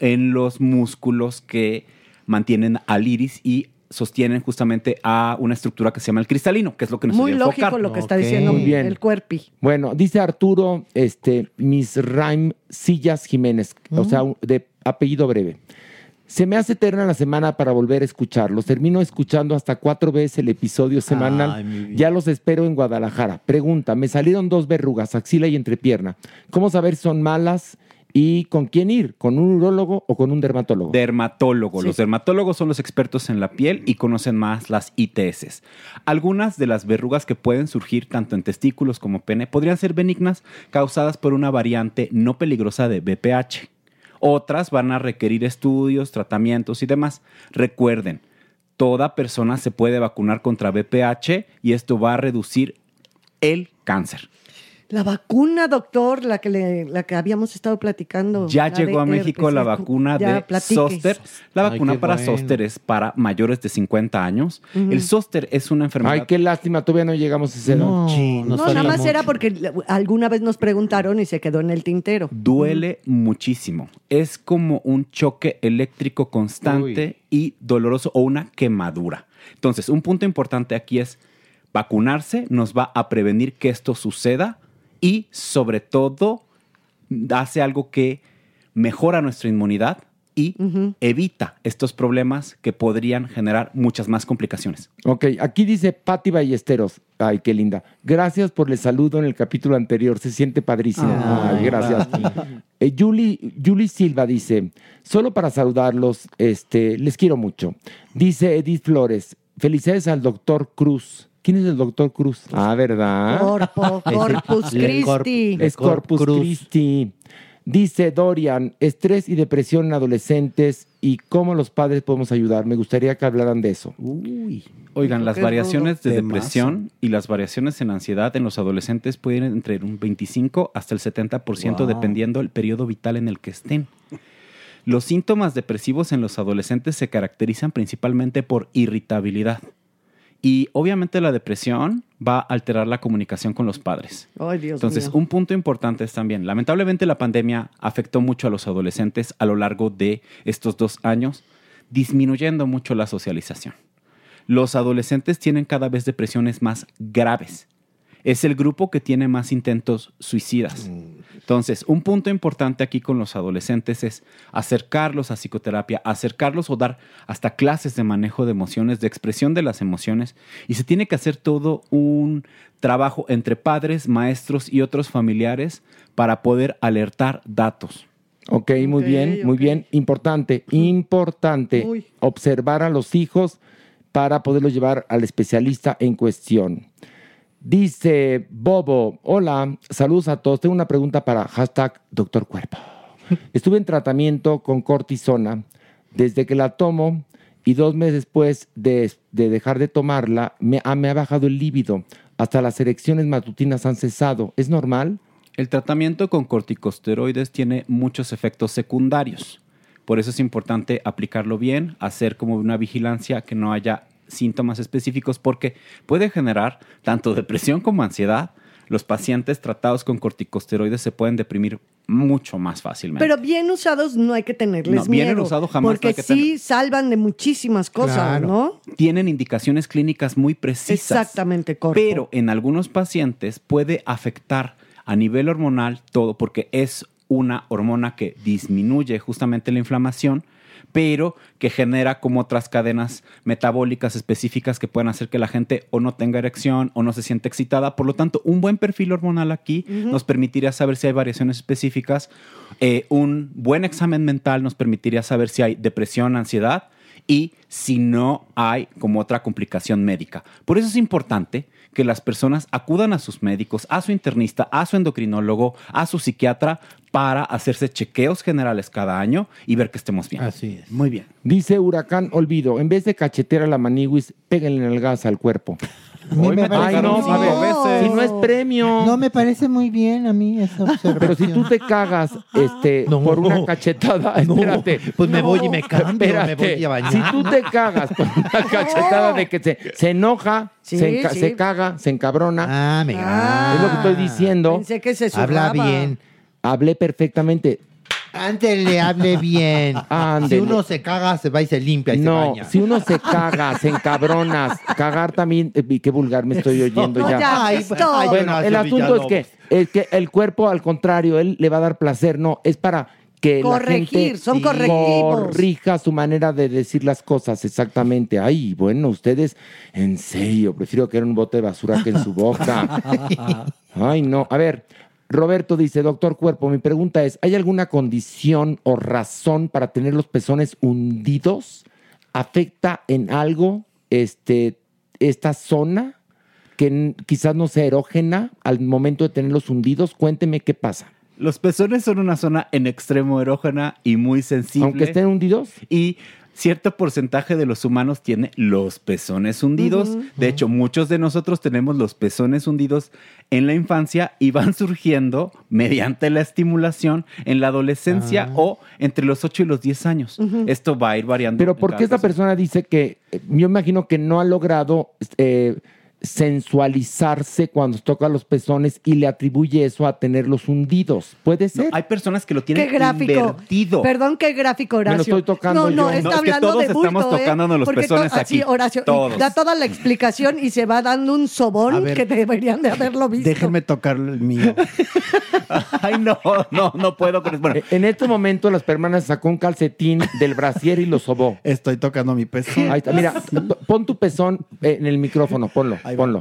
en los músculos que mantienen al iris y sostienen justamente a una estructura que se llama el cristalino, que es lo que nos Muy lógico enfocar. lo que está diciendo Muy bien. el cuerpi. Bueno, dice Arturo, este, Miss Raim Sillas Jiménez, o sea, de apellido breve. Se me hace eterna la semana para volver a escucharlos. Termino escuchando hasta cuatro veces el episodio semanal. Ay, ya los espero en Guadalajara. Pregunta, me salieron dos verrugas, axila y entrepierna. ¿Cómo saber si son malas y con quién ir? ¿Con un urólogo o con un dermatólogo? Dermatólogo. Los dermatólogos son los expertos en la piel y conocen más las ITS. Algunas de las verrugas que pueden surgir tanto en testículos como pene podrían ser benignas causadas por una variante no peligrosa de BPH. Otras van a requerir estudios, tratamientos y demás. Recuerden, toda persona se puede vacunar contra BPH y esto va a reducir el cáncer. La vacuna, doctor, la que, le- la que habíamos estado platicando. Ya llegó a México herpes, la vacuna de. Zoster. La vacuna para bueno. Zoster es para mayores de 50 años. El Zoster es una enfermedad. Ay, qué lástima, todavía no llegamos a ese. No, No, nada más mucho. era porque alguna vez nos preguntaron y se quedó en el tintero. Duele muchísimo. Es como un choque eléctrico constante y doloroso o una quemadura. Entonces, un punto importante aquí es vacunarse nos va a prevenir que esto suceda y sobre todo hace algo que mejora nuestra inmunidad y evita estos problemas que podrían generar muchas más complicaciones. Ok, aquí dice Patti Ballesteros. Ay, qué linda. Gracias por el saludo en el capítulo anterior. Se siente padrísimo. Ay, gracias. Eh, Julie, Julie Silva dice, solo para saludarlos, este, les quiero mucho. Dice Edith Flores, felicidades al doctor Cruz. ¿Quién es el doctor Cruz? Ah, ¿verdad? Corpo, [laughs] Corpus Christi. Es Corpus Cruz. Christi. Dice Dorian, estrés y depresión en adolescentes y cómo los padres podemos ayudar. Me gustaría que hablaran de eso. Uy. Oigan, las variaciones de temazo. depresión y las variaciones en ansiedad en los adolescentes pueden ir entre un 25 hasta el 70% Wow. dependiendo del periodo vital en el que estén. Los síntomas depresivos en los adolescentes se caracterizan principalmente por irritabilidad. Y obviamente la depresión va a alterar la comunicación con los padres. Dios Entonces, mío. un punto importante es también, lamentablemente la pandemia afectó mucho a los adolescentes a lo largo de estos dos años, disminuyendo mucho la socialización. Los adolescentes tienen cada vez depresiones más graves. Es el grupo que tiene más intentos suicidas. Entonces, un punto importante aquí con los adolescentes es acercarlos a psicoterapia, acercarlos o dar hasta clases de manejo de emociones, de expresión de las emociones. Y se tiene que hacer todo un trabajo entre padres, maestros y otros familiares para poder alertar datos. Ok, muy Ok, bien, muy bien. Importante, importante Uy. observar a los hijos para poderlos llevar al especialista en cuestión. Dice Bobo, hola, saludos a todos. Tengo una pregunta para hashtag Doctor Cuerpo. Estuve en tratamiento con cortisona desde que la tomo y dos meses después de, de dejar de tomarla me, ha- me ha bajado el líbido. Hasta las erecciones matutinas han cesado. ¿Es normal? El tratamiento con corticosteroides tiene muchos efectos secundarios. Por eso es importante aplicarlo bien, hacer como una vigilancia que no haya síntomas específicos porque puede generar tanto depresión como ansiedad. Los pacientes tratados con corticosteroides se pueden deprimir mucho más fácilmente. Pero bien usados no hay que tenerles No, bien miedo. usado jamás Porque hay que sí salvan de muchísimas cosas, ¿no? Tienen indicaciones clínicas muy precisas. Exactamente, correcto. Pero en algunos pacientes puede afectar a nivel hormonal todo, porque es una hormona que disminuye justamente la inflamación, pero que genera como otras cadenas metabólicas específicas que pueden hacer que la gente o no tenga erección o no se siente excitada. Por lo tanto, un buen perfil hormonal aquí nos permitiría saber si hay variaciones específicas. Eh, un buen examen mental nos permitiría saber si hay depresión, ansiedad y si no hay como otra complicación médica. Por eso es importante que las personas acudan a sus médicos, a su internista, a su endocrinólogo, a su psiquiatra para hacerse chequeos generales cada año y ver que estemos bien. Así es. Muy bien. Dice Huracán Olvido, en vez de cachetear a la maniguis, péguenle en el gas al cuerpo. Mí me Ay, parece no, a ver, si no es premio. No, me parece muy bien a mí esa observación. Pero si tú te cagas este, [laughs] por una cachetada, espérate. pues me voy y me cambio, me Espérate. voy a bañar. Si tú te cagas por una [laughs] cachetada de que se, se enoja, Sí, se, enca- sí. se caga, se encabrona. Ah, me Es lo que estoy diciendo. Pensé que se Habla zurraba. bien. Hablé perfectamente. Antes le hable bien. [laughs] Ándele. Si uno se caga, se va y se limpia y No, se baña. si uno se caga, se encabronas, cagar también, eh, qué vulgar me estoy oyendo No, ya. ya, Ay, bueno, el asunto es que, es que el cuerpo, al contrario, él le va a dar placer, no, es para que la Corregir, gente son correctivos. corrija su manera de decir las cosas, exactamente. Ay, bueno, ustedes, en serio, prefiero que era un bote de basura que en su boca. [laughs] Ay, no. A ver, Roberto dice, doctor Cuerpo, mi pregunta es, ¿hay alguna condición o razón para tener los pezones hundidos? ¿Afecta en algo este, esta zona que quizás no sea erógena al momento de tenerlos hundidos? Cuénteme qué pasa. Los pezones son una zona en extremo erógena y muy sensible. Aunque estén hundidos. Y cierto porcentaje de los humanos tiene los pezones hundidos. De hecho, muchos de nosotros tenemos los pezones hundidos en la infancia y van [laughs] surgiendo mediante la estimulación en la adolescencia o entre los 8 y los 10 años. Esto va a ir variando. Pero ¿por qué esta persona dice que, eh, yo imagino que no ha logrado eh, sensualizarse cuando toca los pezones y le atribuye eso a tenerlos hundidos? ¿Puede ser? Hay personas que lo Qué tienen gráfico. invertido. Perdón, qué gráfico, Horacio. Me lo estoy tocando no, no, yo. está No, es que hablando todos de bulto, estamos ¿eh? tocándonos los pezones to- así, aquí. Horacio, y Todos. da toda la explicación y se va dando un sobón ver. que deberían de haberlo visto. Déjenme tocar el mío. [laughs] Ay, no, no, no puedo con eso. Bueno, Eh, En este momento las permanas sacó un calcetín del brasier y lo sobó. Estoy tocando mi pezón. Ahí está. Mira, [laughs] pon tu pezón eh, en el micrófono, ponlo, ponlo.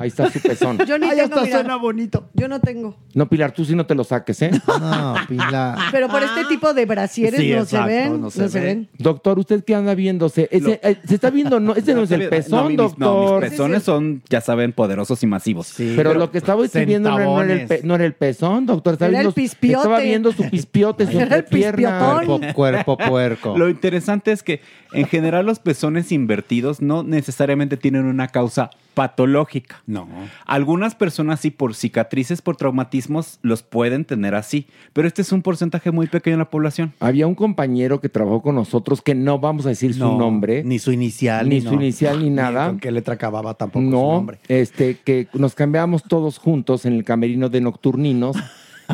Ahí está su pezón. [laughs] Yo ni tengo, hasta mira. suena bonito. Yo no tengo. No, Pilar, tú sí no te lo saques, ¿eh? [laughs] No, Pilar. Pero por este tipo de brasieres Sí, no exacto, se ven. no No se se, ve. ven. Doctor, ¿usted qué anda viéndose? Ese, eh, se está viendo, no, ese no es el No, pezón, mis- doctor. No, mis pezones son, ya saben, poderosos y masivos. Pero, lo que estaba viendo no, no era el pe- centabones. no era el pezón, doctor. Estaba Era el viendo, pispiote. Estaba viendo su pispiote, [laughs] su Era el pierna. pispiotón. Cuerpo, cuerpo puerco. Lo interesante es que en general los pezones invertidos no necesariamente tienen una causa patológica. No. Algunas personas sí por cicatrices, por traumatismos, los pueden tener así, pero este es un porcentaje muy pequeño en la población. Había un compañero que trabajó con nosotros que no vamos a decir su No, nombre. Ni su inicial. Ni su inicial, ni [laughs] nada. con qué letra acababa tampoco su No, nombre. este, que nos cambiábamos todos juntos en el camerino de Nocturninos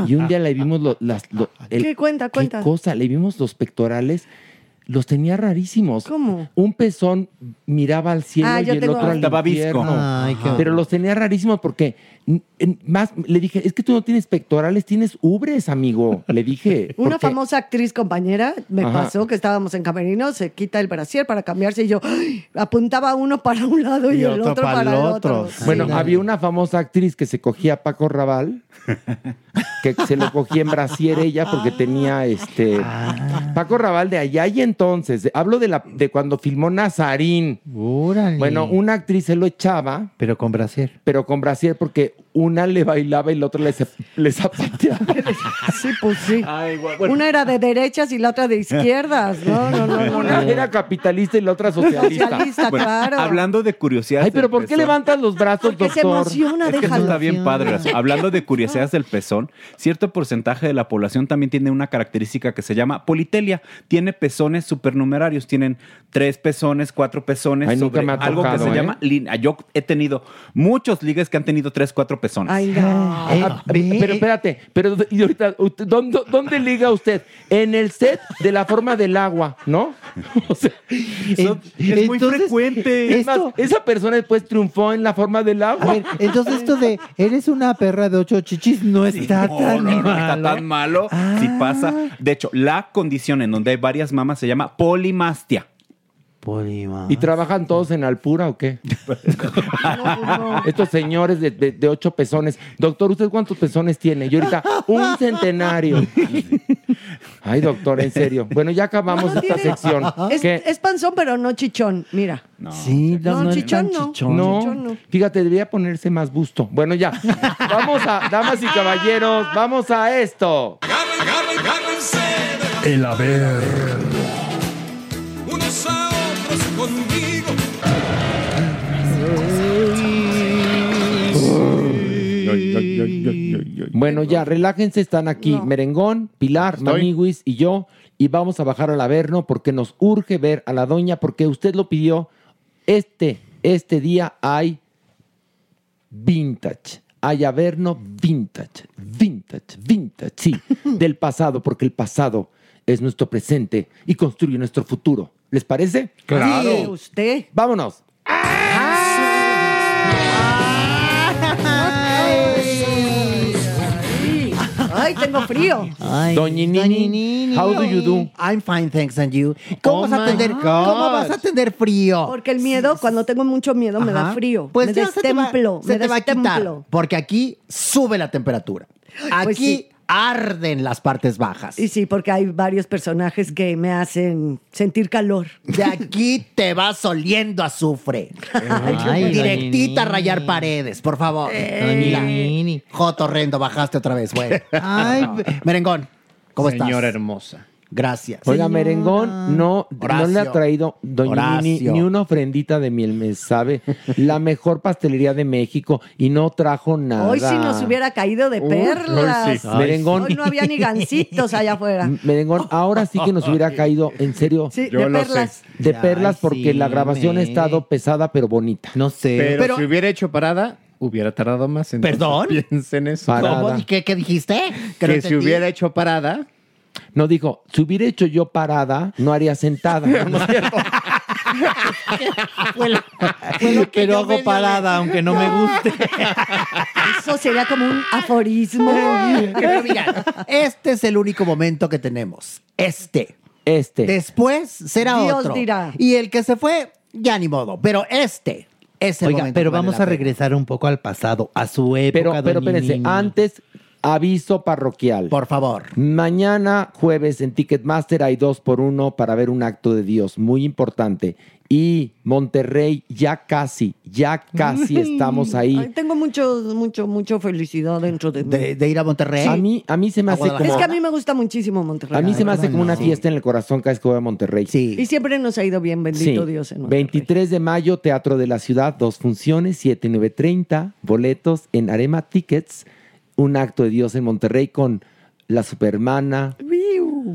y un día le vimos lo- las, lo- [laughs] el- ¿Qué cuenta, cuenta? ¿Qué cosa? Le vimos los pectorales, los tenía rarísimos. ¿Cómo? Un pezón miraba al cielo Ah, y el tengo- otro al Estaba visco. infierno. Ay, qué Pero los tenía rarísimos porque en- más le dije, es que tú no tienes pectorales, tienes ubres, amigo. Le dije. [laughs] Una porque- famosa actriz compañera me Ajá. pasó que estábamos en camerino, se quita el brasier para cambiarse y yo ¡ay! apuntaba uno para un lado y, Y el otro otro para para el otro. otro. Sí. Bueno, Sí. había una famosa actriz que se cogía a Paco Raval, que se lo cogía en brasier ella porque tenía este Paco Raval de allá y entonces. Hablo de la de cuando filmó Nazarín. Órale. Bueno, una actriz se lo echaba, Pero con brasier. pero con brasier porque una le bailaba y la otra le, le zapateaba. [laughs] Sí, pues sí. Una era de derechas y la otra de izquierdas. No, no, no. no, Una no. era capitalista y la otra socialista. Socialista, Bueno, claro. Hablando de curiosidades. Ay, pero ¿por qué levantas los brazos, Porque se doctor? emociona, Es que eso está bien padre. Hablando de curiosidades del pezón, cierto porcentaje de la población también tiene una característica que se llama politelia. Tiene pezones supernumerarios. Tienen tres pezones, cuatro pezones Ay, nunca sobre me ha algo que se ¿eh? llama. Yo he tenido muchos ligues que han tenido tres, cuatro pezones. Ay, no. Ah, pero espérate, pero y ahorita, usted, ¿dónde, dónde liga usted? En el set de la forma del agua, ¿no? [laughs] O sea, es muy frecuente. Es más, esa persona después triunfó en la forma del agua. A ver, entonces esto de eres una perra de ocho chichis no está No, tan no, no malo. está tan malo si pasa. De hecho, la condición en donde hay varias mamas se llama polimastia. ¿Y trabajan todos en Alpura o qué? [laughs] Estos señores de, de- de ocho pezones. Doctor, ¿usted cuántos pezones tiene? Yo ahorita, un centenario. Ay, doctor, en serio. Bueno, ya acabamos No, esta tiene- sección. Es, panzón, pero no chichón. Mira. Sí, No, chichón no. No, Chichón no. fíjate, debería ponerse más busto. Bueno, ya. Vamos a, damas y caballeros, vamos a esto. El haber. Bueno, ya, relájense, están aquí Merengón, Pilar, Estoy. Maniguis y yo, y vamos a bajar al Averno porque nos urge ver a la doña, porque usted lo pidió. Este, este día hay vintage. Hay Averno vintage, vintage, vintage, sí, del pasado, porque el pasado es nuestro presente y construye nuestro futuro. ¿Les parece? Sí, usted. Vámonos. Ay, tengo frío. Ay, Doña Nini, how do you do? I'm fine, thanks, and you. ¿Cómo, Oh vas, a my atender, God. ¿Cómo vas a atender frío? Porque el miedo, cuando tengo mucho miedo, me da frío. Pues me ya se te va- destemplo. se me te va a quitar, destemplo. porque aquí sube la temperatura. Aquí Pues sí. Arden las partes bajas. Y sí, porque hay varios personajes que me hacen sentir calor. De aquí te vas oliendo a azufre. Ay, Directita a rayar paredes, por favor. Doña Nini. Joto horrendo, bajaste otra vez, güey. [laughs] Ay, merengón, ¿cómo estás? Señora hermosa. Gracias. Oiga, Merengón no, no le ha traído Doña Nini Horacio. ni una ofrendita de miel, me sabe. [laughs] La mejor pastelería de México y no trajo nada. Hoy si nos hubiera caído de perlas. hoy sí. Ay, Merengón. Hoy no había ni gancitos allá afuera. [laughs] Merengón, ahora sí que nos hubiera caído, en serio. Sí, Yo de lo perlas. sé. De Ay, perlas porque sí, la grabación ha me- estado pesada pero bonita. No sé. Pero, si hubiera hecho parada, hubiera tardado más. entonces ¿Perdón? [laughs] Piensen eso. Parada. ¿Cómo? ¿Y qué, qué dijiste? Que, no si entendí. hubiera hecho parada, No dijo, si hubiera hecho yo parada, no haría sentada. ¿No [laughs] es cierto? Fue lo que Pero yo hago medio parada, aunque no me guste. [laughs] Eso sería como un aforismo. [laughs] Pero mira, este es el único momento que tenemos. Este. Este. Después será Dios otro. dirá. Y el que se fue, ya ni modo. Pero este es el Oiga, momento. pero que vale vamos la a pena. regresar un poco al pasado, a su época. Pero, pero espérense, antes, aviso parroquial. Por favor. Mañana, jueves, en Ticketmaster hay dos por uno para ver un acto de Dios, muy importante. Y Monterrey, ya casi, ya casi [laughs] estamos Ay, ahí. tengo mucho, mucho, mucho felicidad dentro de mí. De, de ir a Monterrey. A mí, a mí se me hace como... es que a mí me gusta muchísimo Monterrey. A mí se me hace Ay, como una fiesta en el corazón cada vez que voy a Monterrey. Sí. Y siempre nos ha ido bien, bendito Sí. Dios. En Monterrey. 23 de mayo, Teatro de la Ciudad, dos funciones, 7, 9, 30, boletos en Arema Tickets, un acto de Dios en Monterrey con la Supermana,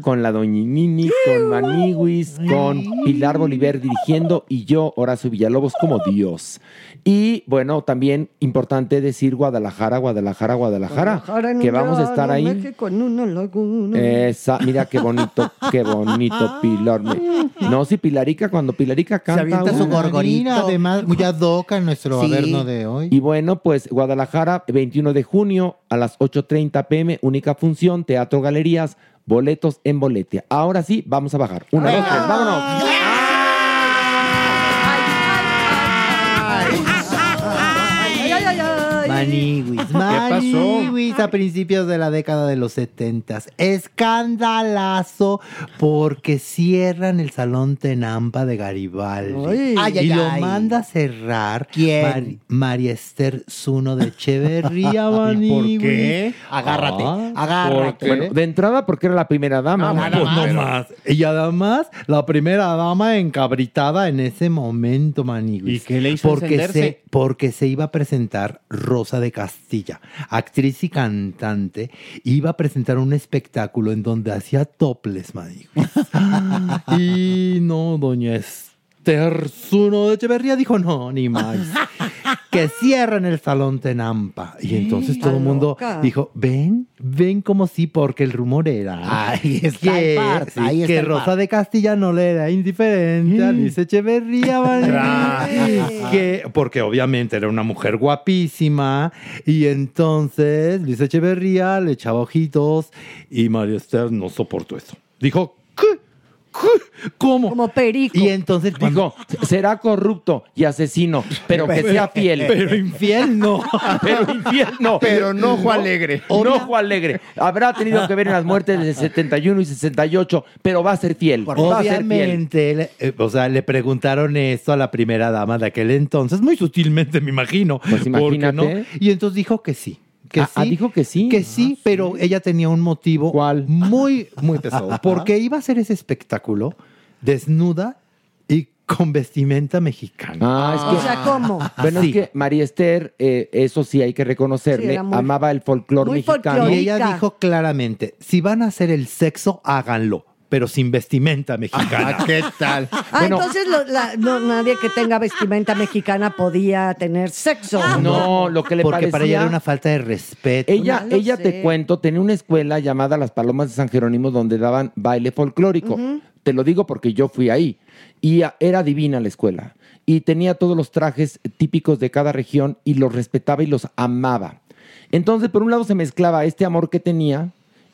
con la Doña Nini, con Maniguis, con Pilar Bolívar dirigiendo y yo, Horacio Villalobos, como Dios. Y bueno, también importante decir Guadalajara, Guadalajara, Guadalajara, Guadalajara en que un vamos a estar ahí. México en una laguna. Esa, mira qué bonito, qué bonito [laughs] Pilar. No, si Pilarica, cuando Pilarica canta. avienta su gorgorito. Además, muy ad hoc a nuestro Sí. averno de hoy. Y bueno, pues Guadalajara, 21 de junio a las 8.30 pm, única función, Teatro Galerías, boletos en boletia. Ahora sí, vamos a bajar. Una, dos, tres, vámonos. Maniwis? Maniwis a principios de la década de los setentas. Escandalazo porque cierran el Salón Tenampa de Garibaldi. Ay. Ay, ay, y lo manda a cerrar. Mari- María Esther Zuno de Echeverría, [laughs] ¿y por Maniwis. qué? Agárrate, Ah, agárrate. Bueno, de entrada porque era la primera dama. Ah, ¿no? Pues no más. Y además, la primera dama encabritada en ese momento, Maniguis. ¿Y qué le hizo porque encenderse? se, porque se iba a presentar Rosa de Castilla, actriz y cantante, iba a presentar un espectáculo en donde hacía toples, Maniguis. [laughs] y no, doña Esther Zuno de Echeverría dijo, no, ni más. [laughs] que cierren el salón Tenampa. Y entonces todo el mundo loca. dijo, ven, ven como sí, porque el rumor era Ahí está que, el part, sí, ahí está que el Rosa de Castilla no le era indiferente a Luis Echeverría. [laughs] que, porque obviamente era una mujer guapísima y entonces Luis Echeverría le echaba ojitos y María Esther no soportó eso. Dijo, ¿qué? [laughs] ¿Cómo? Como perico. Y entonces Dijo, será corrupto y asesino, pero que sea fiel. [laughs] Pero infiel no. [laughs] Pero infiel no. Pero no ojo alegre. No ojo alegre. Habrá tenido que ver en las muertes de 71 y 68, pero va a ser fiel. Va a ser fiel. Obviamente, le- eh, o sea, le preguntaron esto a la primera dama de aquel entonces, muy sutilmente me imagino. Pues ¿por qué imagínate. no? Y entonces dijo que sí. Que Ah, sí, ah, dijo que sí. Que sí, pero ella tenía un motivo muy, muy [laughs] pesado. Porque iba a hacer ese espectáculo desnuda y con vestimenta mexicana. Ah, es que, O sea, ¿cómo? Bueno, Sí. es que María Esther, eh, eso sí hay que Sí, reconocerle, muy- amaba el folclore mexicano. Y ella dijo claramente, si van a hacer el sexo, háganlo, pero sin vestimenta mexicana. Ah, ¿Qué tal? [laughs] Ah, entonces lo- la- no, nadie que tenga vestimenta mexicana podía tener sexo. No, lo que le Porque parecía... para ella era una falta de respeto. Ella, ella sé. te cuento, tenía una escuela llamada Las Palomas de San Jerónimo donde daban baile folclórico. Te lo digo porque yo fui ahí. Y a- era divina la escuela. Y tenía todos los trajes típicos de cada región y los respetaba y los amaba. Entonces, por un lado se mezclaba este amor que tenía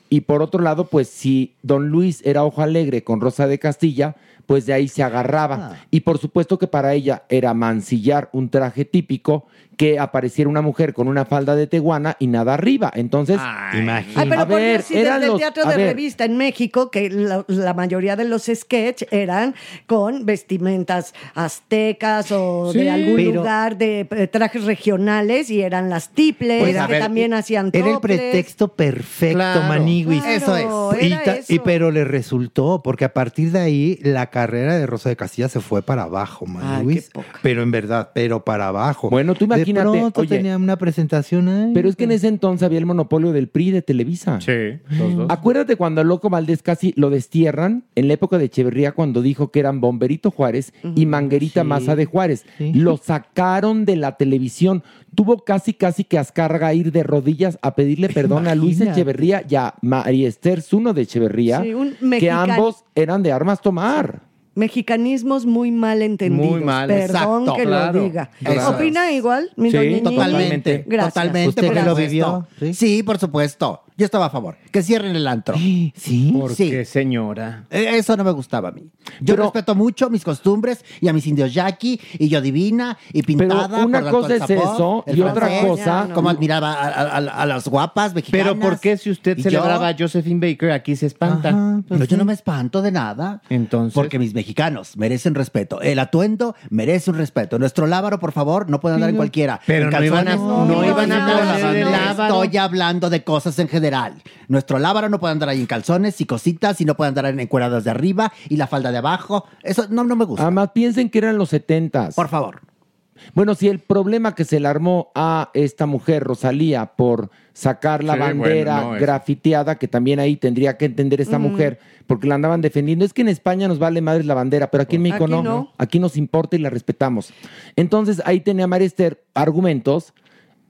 y por otro lado, pues si don Luis era ojo alegre con Rosa de Castilla, pues de ahí se agarraba. Y por supuesto que para ella era mancillar un traje típico que apareciera una mujer con una falda de teguana y nada arriba. Entonces, Ay, pero a por ver, sí, eran desde el los- teatro a de ver, revista en México, que la, la mayoría de los sketch eran con vestimentas aztecas o Sí, de algún pero- lugar de eh, trajes regionales y eran las tiples, Pues, que ver, también hacían Era el toples. pretexto perfecto, Claro, Maniguis. claro, Y, era ta- y eso. pero le resultó, porque a partir de ahí la carrera de Rosa de Castilla se fue para abajo, Maniguis. pero en verdad, pero para abajo. Bueno, tú imagínate, De pronto oye, tenía una presentación ahí. Pero es que en ese entonces había el monopolio del PRI de Televisa. Sí, los dos. Acuérdate cuando a Loco Valdés casi lo destierran en la época de Echeverría cuando dijo que eran Bomberito Juárez y Manguerita Sí. Maza de Juárez. Sí. Lo sacaron de la televisión. Tuvo casi casi que Azcárraga ir de rodillas a pedirle perdón a Luis. Echeverría y a María Esther Zuno de Echeverría, Sí, un que ambos eran de armas tomar. Mexicanismos muy mal entendidos. Muy mal, Perdón exacto, que claro. lo diga. ¿Opina igual, mi Sí? Totalmente, Gracias. totalmente. ¿Usted por que lo vivió? ¿Sí? Sí, por supuesto. Yo estaba a favor. Que cierren el antro. [gasps] Sí. ¿Por Sí. qué, señora? Eh, Eso no me gustaba a mí. Yo Pero- respeto mucho mis costumbres y a mis indios yaqui y yo divina y pintada. Pero una por cosa es eso el y otra francés, cosa- Como admiraba a, a- a- a las guapas mexicanas. Pero ¿por qué si usted Y celebraba a Josephine Baker aquí se espanta? Ajá, pues Pero yo sí. no me espanto de nada. Entonces- Porque mis mexicanos merecen respeto. El atuendo merece un respeto. Nuestro lábaro, por favor, no puede andar en cualquiera. Pero En no iban a- calzones, no en iban a calzones, poner de no lábaro. Estoy hablando de cosas en Nuestro lábaro no puede andar ahí en calzones y cositas y no puede andar en encueradas de arriba y la falda de abajo. Eso no, no me gusta. Además, piensen que eran los setentas. Por favor. Bueno, si el problema que se le armó a esta mujer, Rosalía, por sacar la Sí, bandera bueno, no, grafiteada, que también ahí tendría que entender esta mujer, porque la andaban defendiendo, es que en España nos vale madres la bandera, pero aquí en México Aquí no. no. Aquí nos importa y la respetamos. Entonces ahí tenía María Esther argumentos,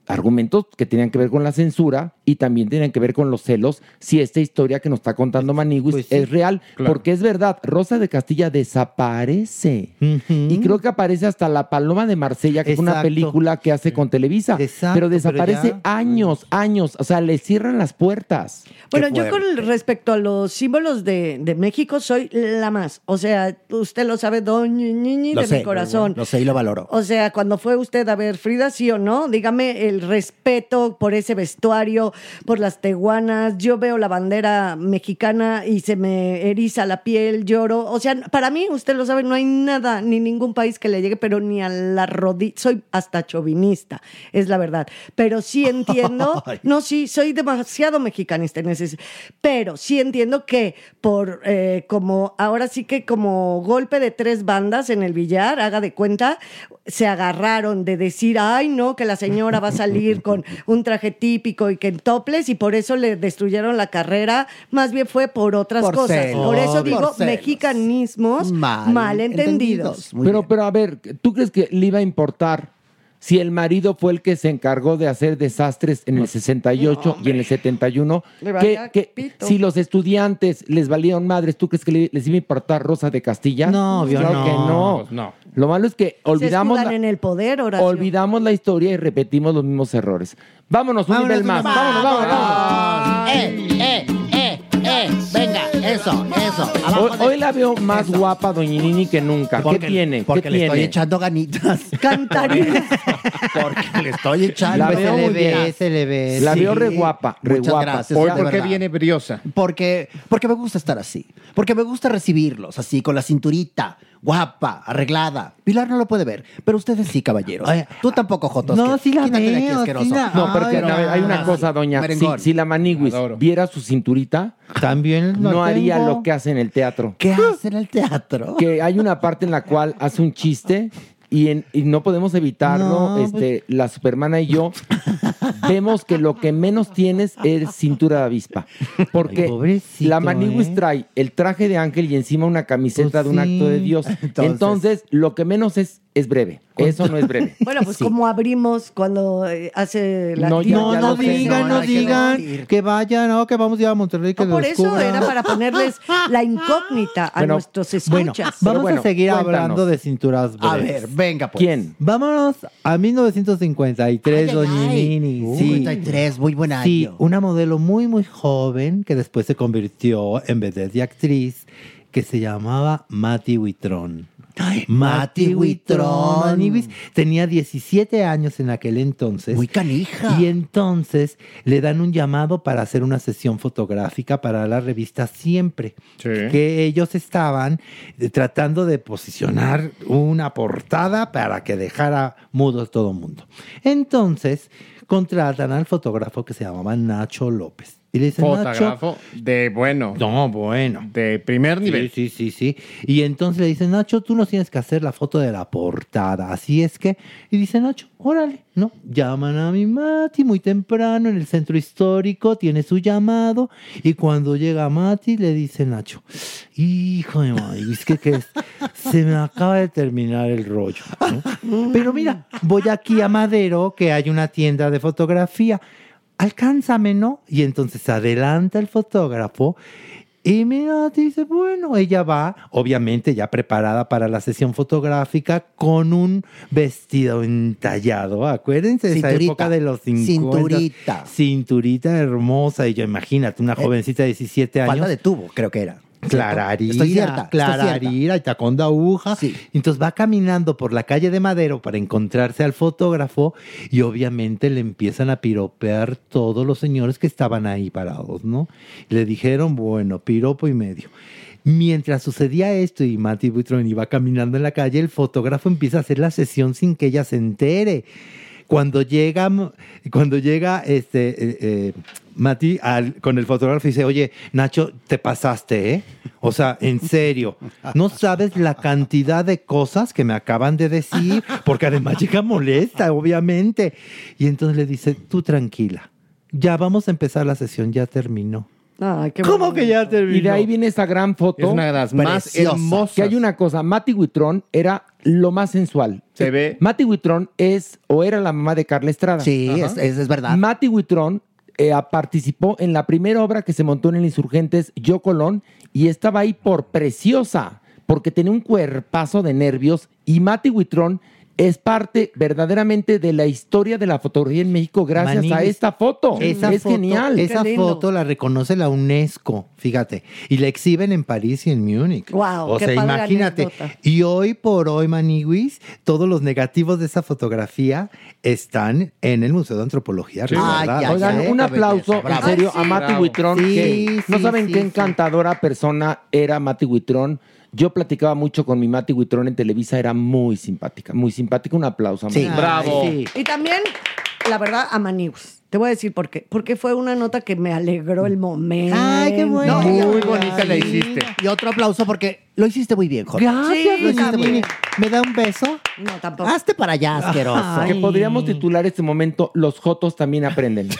argumentos que tenían que ver con la censura y también tenían que ver con los celos, si esta historia que nos está contando Maniguis Pues sí, es real, claro. porque es verdad, Rosa de Castilla desaparece. Y creo que aparece hasta La Paloma de Marsella, que es una película que hace con Televisa. Exacto, pero pero desaparece ya- años, años. O sea, le cierran las puertas. Bueno, yo con respecto a los símbolos de, de México soy la más. O sea, usted lo sabe, doña Ñiñi, Lo de sé, mi corazón. Lo sé y lo valoro. O sea, cuando fue usted a ver Frida, sí o no, dígame el respeto por ese vestuario, por las teguanas. Yo veo la bandera mexicana y se me eriza la piel, lloro. O sea, para mí, usted lo sabe, no hay nada, ni ningún país que le llegue, pero ni a la rodilla. Soy hasta chauvinista, es la verdad. Pero sí entiendo, [laughs] no, sí, soy demasiado mexicanista en ese. Pero sí entiendo que por eh, como ahora sí que como golpe de tres bandas en el billar, haga de cuenta, se agarraron de decir, ay no, que la señora va a salir con un traje típico y que toples y por eso le destruyeron la carrera, más bien fue por otras Por cosas. celos, por eso por digo celos. mexicanismos Mal mal, entendidos. entendidos. Muy pero, bien. pero a ver, ¿tú crees que le iba a importar si el marido fue el que se encargó de hacer desastres en el 68 y en el 71, Le que, que si los estudiantes les valieron madres, ¿tú crees que le- les iba a importar Rosa de Castilla? No, obvio claro no. que no. Pues no. Lo malo es que olvidamos Se la, escudan en el poder, Horacio. olvidamos la historia y repetimos los mismos errores. Vámonos, un Vámonos, nivel más. Vámonos, vámonos, vámonos. ¡Eh, eh, eh, eh! Venga, eso, eso. Hoy, la veo más guapa, Doña Nini, que nunca. ¿Qué Porque- tiene? Porque ¿Qué le tiene? estoy echando ganitas. [laughs] Cantarina. Porque le estoy echando. La veo se le ve, se le ve. La Sí. veo re guapa, re Muchas guapa. gracias. Hoy, ¿por qué viene briosa? Porque, porque me gusta estar así. Porque me gusta recibirlos así, con la cinturita, guapa, arreglada. Pilar no lo puede ver, pero ustedes sí, caballeros. Ay, Tú tampoco, Jotos. no, que- sí la veo, asqueroso. sí la- No, Ay, a ver, hay una no, cosa, sí. doña. Si, Merengón. si la Maniguis Adoro. viera su cinturita, También no, haría lo que hace en el teatro. ¿Qué hace en el teatro? Que hay una parte en la cual hace un chiste y, en- y no podemos evitarlo. No, pues este, La supermana y yo [laughs] vemos que lo que menos tienes es cintura de avispa. Porque Ay, la Maniguis ¿eh? trae el traje de ángel y encima una camiseta Pues de un sí. acto de Dios. [laughs] Entonces- Entonces, lo que menos es, es breve. Eso no es breve. [laughs] Bueno, pues como abrimos cuando eh, hace la No, tía ya- No, ya no digan, No, que digan que vayan, no, que vamos a ir a Monterrey que No, por eso era para ponerles la incógnita a [laughs] Bueno, nuestros Bueno, escuchas. vamos bueno, a seguir cuéntanos. hablando de cinturas breves. A ver, venga pues. ¿Quién? Vámonos a 1953, Ay, doña Nini. ay. Sí. 53, muy buen año. Sí, una modelo muy, muy joven que después se convirtió en vedette y actriz que se llamaba Matty Witron. Matty Witron. Maniguis tenía 17 años en aquel entonces. Muy canija. Y entonces le dan un llamado para hacer una sesión fotográfica para la revista Siempre. Sí. Que ellos estaban eh, tratando de posicionar una portada para que dejara mudo todo el mundo. Entonces contratan al fotógrafo que se llamaba Nacho López. Y le dicen, Nacho, Fotógrafo de bueno. no, bueno. De primer nivel. Sí, sí, sí, sí. Y entonces le dice, Nacho, tú nos tienes que hacer la foto de la portada. Así es que, y dice Nacho, órale, ¿no? Llaman a mi Mati muy temprano en el centro histórico, tiene su llamado, y cuando llega Mati le dice Nacho, hijo de madre, es que ¿qué es? se me acaba de terminar el rollo. ¿no? Pero mira, voy aquí a Madero, que hay una tienda de fotografía alcánzame, ¿no? Y entonces adelanta el fotógrafo y mira, dice, bueno, ella va, obviamente ya preparada para la sesión fotográfica, con un vestido entallado. Acuérdense de esa Cinturita. época de los 50. Cinturita. Cinturita hermosa. Y yo, imagínate, una jovencita de 17 años. Falta de tubo, creo que era. Clararira, clararira y tacón de aguja. Sí. Entonces va caminando por la calle de Madero para encontrarse al fotógrafo y obviamente le empiezan a piropear todos los señores que estaban ahí parados, ¿no? Le dijeron, bueno, piropo y medio. Mientras sucedía esto y Matty Buitron iba caminando en la calle, el fotógrafo empieza a hacer la sesión sin que ella se entere. Cuando llega, cuando llega este eh, eh, Mati al- con el fotógrafo y dice, oye, Nacho, te pasaste, ¿eh? O sea, en serio, no sabes la cantidad de cosas que me acaban de decir, porque además llega molesta, obviamente. Y entonces le dice, tú tranquila, ya vamos a empezar la sesión, ya terminó. Qué ¿Cómo bonito. que ya terminó? Y de ahí viene esa gran foto. Es una de las más hermosas. Que hay una cosa, Matty Witron era lo más sensual. Se ve. Matty Witron es o era la mamá de Carla Estrada. Sí, es, es- es verdad. Matty Witron eh, participó en la primera obra que se montó en el Insurgentes, Yo Colón, y estaba ahí por preciosa, porque tenía un cuerpazo de nervios. Y Matty Witron es parte verdaderamente de la historia de la fotografía en México gracias a esta foto. Esa es foto, genial. Esa foto la reconoce la UNESCO, fíjate, y la exhiben en París y en Múnich. Guau, o qué sea, padre imagínate. anécdota. Y hoy por hoy, Maniguis, todos los negativos de esa fotografía están en el Museo de Antropología. Ay, ¿verdad? ay, Oigan, ay, un aplauso, bravo. en serio, Ay, a sí. Mati. Huitrón, Sí, que no sí, saben sí, qué sí. encantadora persona era Mati Huitrón. Yo platicaba mucho con mi Mati Huitrón en Televisa, era muy simpática, muy simpática. Un aplauso. Sí. Mati. Bravo. Sí. Y también, la verdad, a Manius. Te voy a decir por qué. Porque fue una nota que me alegró el momento. Ay, qué bueno. Muy bonita la hiciste. Y otro aplauso porque lo hiciste muy bien, Jorge. Gracias, Sí, doña también. Nini. ¿Me da un beso? No, tampoco. Hazte para allá, asqueroso. Ay. Que podríamos titular este momento Los Jotos también aprenden. [laughs]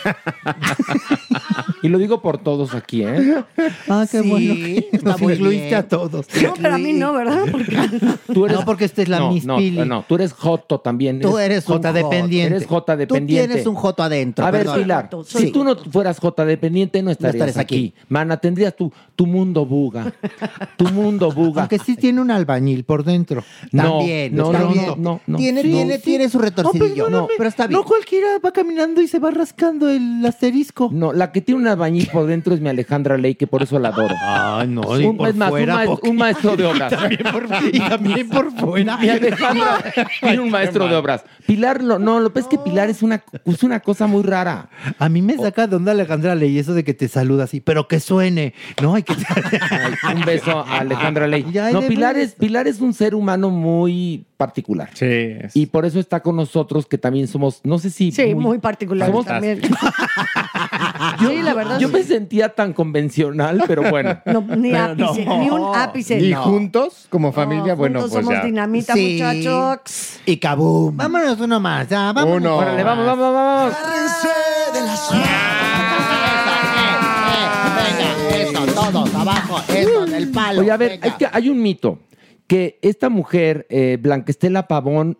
Y lo digo por todos aquí, ¿eh? Ah, qué Sí, bueno. Nos muy incluiste bien. a todos. No, pero a mí no, ¿verdad? [laughs] Porque Tú eres, No, porque esta es la no, Miss no, Pili. no, tú eres Joto también. Tú eres un Jota joto. dependiente. Eres J Tú dependiente. tienes un joto adentro. A ver, si sí. tú no fueras J dependiente, no estarías estarías aquí. aquí. Mana, tendrías tu, tu mundo buga. Tu mundo buga. Aunque sí tiene un albañil por dentro. No, También, no, está no, bien. no. Tiene, tiene, sí. tiene su retorcidillo. No, pero está bien. No cualquiera va caminando y se va rascando el asterisco. No, la que tiene un albañil por dentro es mi Alejandra Ley, que por eso la adoro. Ay, no, y Un- por es más, un, maestro, poquito. un maestro de obras. También por- y también por fuera. Mi Alejandra [laughs] tiene un maestro de obras. Pilar, no, lo que pasa es que Pilar es una, es una cosa muy rara. A mí me saca de onda Alejandra Ley eso de que te saluda así, pero que suene. No, hay que... Ay, [laughs] un beso a Alejandra Ley. No, Pilar es, Pilar es un ser humano muy particular. Sí. es- Y por eso está con nosotros, que también somos, no sé si. sí, muy particular Somos- también. [laughs] [laughs] [laughs] sí, la verdad. Yo sí. me sentía tan convencional, pero bueno. [laughs] No, ni ápice, ni un ápice. Y no. juntos, como No, familia, bueno, juntos pues somos ya. dinamita, Sí. muchachos. Y kaboom. Vámonos uno más, ya, vámonos. Uno. Órale, vamos, vamos, vamos. Venga, eso, todos abajo, eso, del palo. Oye, a ver, hay, que- hay un mito. Que esta mujer, eh, Blanquestela Pavón,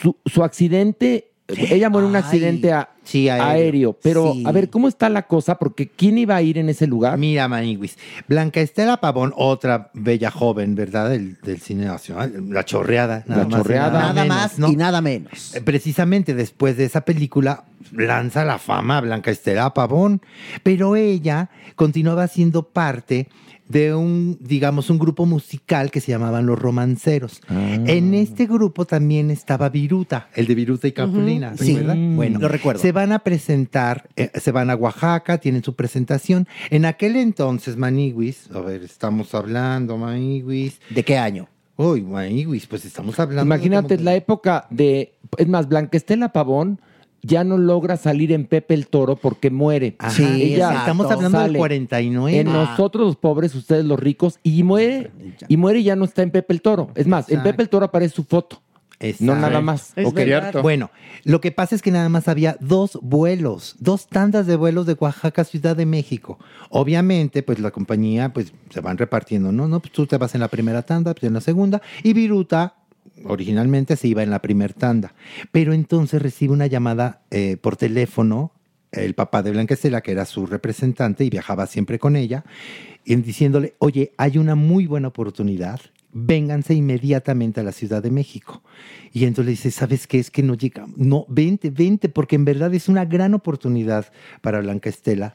su, su accidente, ella muere en un accidente a- sí, aéreo. aéreo. Pero, Sí. a ver, ¿cómo está la cosa? Porque ¿quién iba a ir en ese lugar? Mira, Maniguis. Blanca Estela Pavón, otra bella joven, ¿verdad? Del, del cine nacional. La chorreada. nada La más y chorreada. Nada menos, más ¿no? y nada menos. Eh, Precisamente después de esa película lanza la fama a Blanca Estela Pavón, pero ella continuaba siendo parte de un, digamos, un grupo musical que se llamaban Los Romanceros. Ah. En este grupo también estaba Viruta, el de Viruta y Capulina, Sí, ¿verdad? Bueno, lo recuerdo. Se van a presentar, eh, se van a Oaxaca, tienen su presentación. En aquel entonces, Maniguis, a ver, estamos hablando, Maniguis. ¿De qué año? Uy, Maniguis, pues estamos hablando. Imagínate como- la época de. Es más, Blanquestela Pavón ya no logra salir en Pepe el Toro porque muere. Ajá, Sí, ella. Estamos hablando del sale 49. En nosotros los pobres, ustedes los ricos, y muere, y muere y ya no está en Pepe el Toro. Es más, en. Pepe el Toro aparece su foto. Exacto. No nada más. Es Ok. verdad. Bueno, lo que pasa es que nada más había dos vuelos, dos tandas de vuelos de Oaxaca Ciudad de México. Obviamente, pues la compañía, pues se van repartiendo, ¿no? No, pues tú te vas en la primera tanda, pues en la segunda, y Viruta originalmente se iba en la primera tanda. Pero entonces recibe una llamada eh, por teléfono, el papá de Blanca Estela, que era su representante y viajaba siempre con ella, diciéndole, oye, hay una muy buena oportunidad, vénganse inmediatamente a la Ciudad de México. Y entonces le dice, ¿sabes qué? Es que no llegamos. No, vente, vente, porque en verdad es una gran oportunidad para Blanca Estela.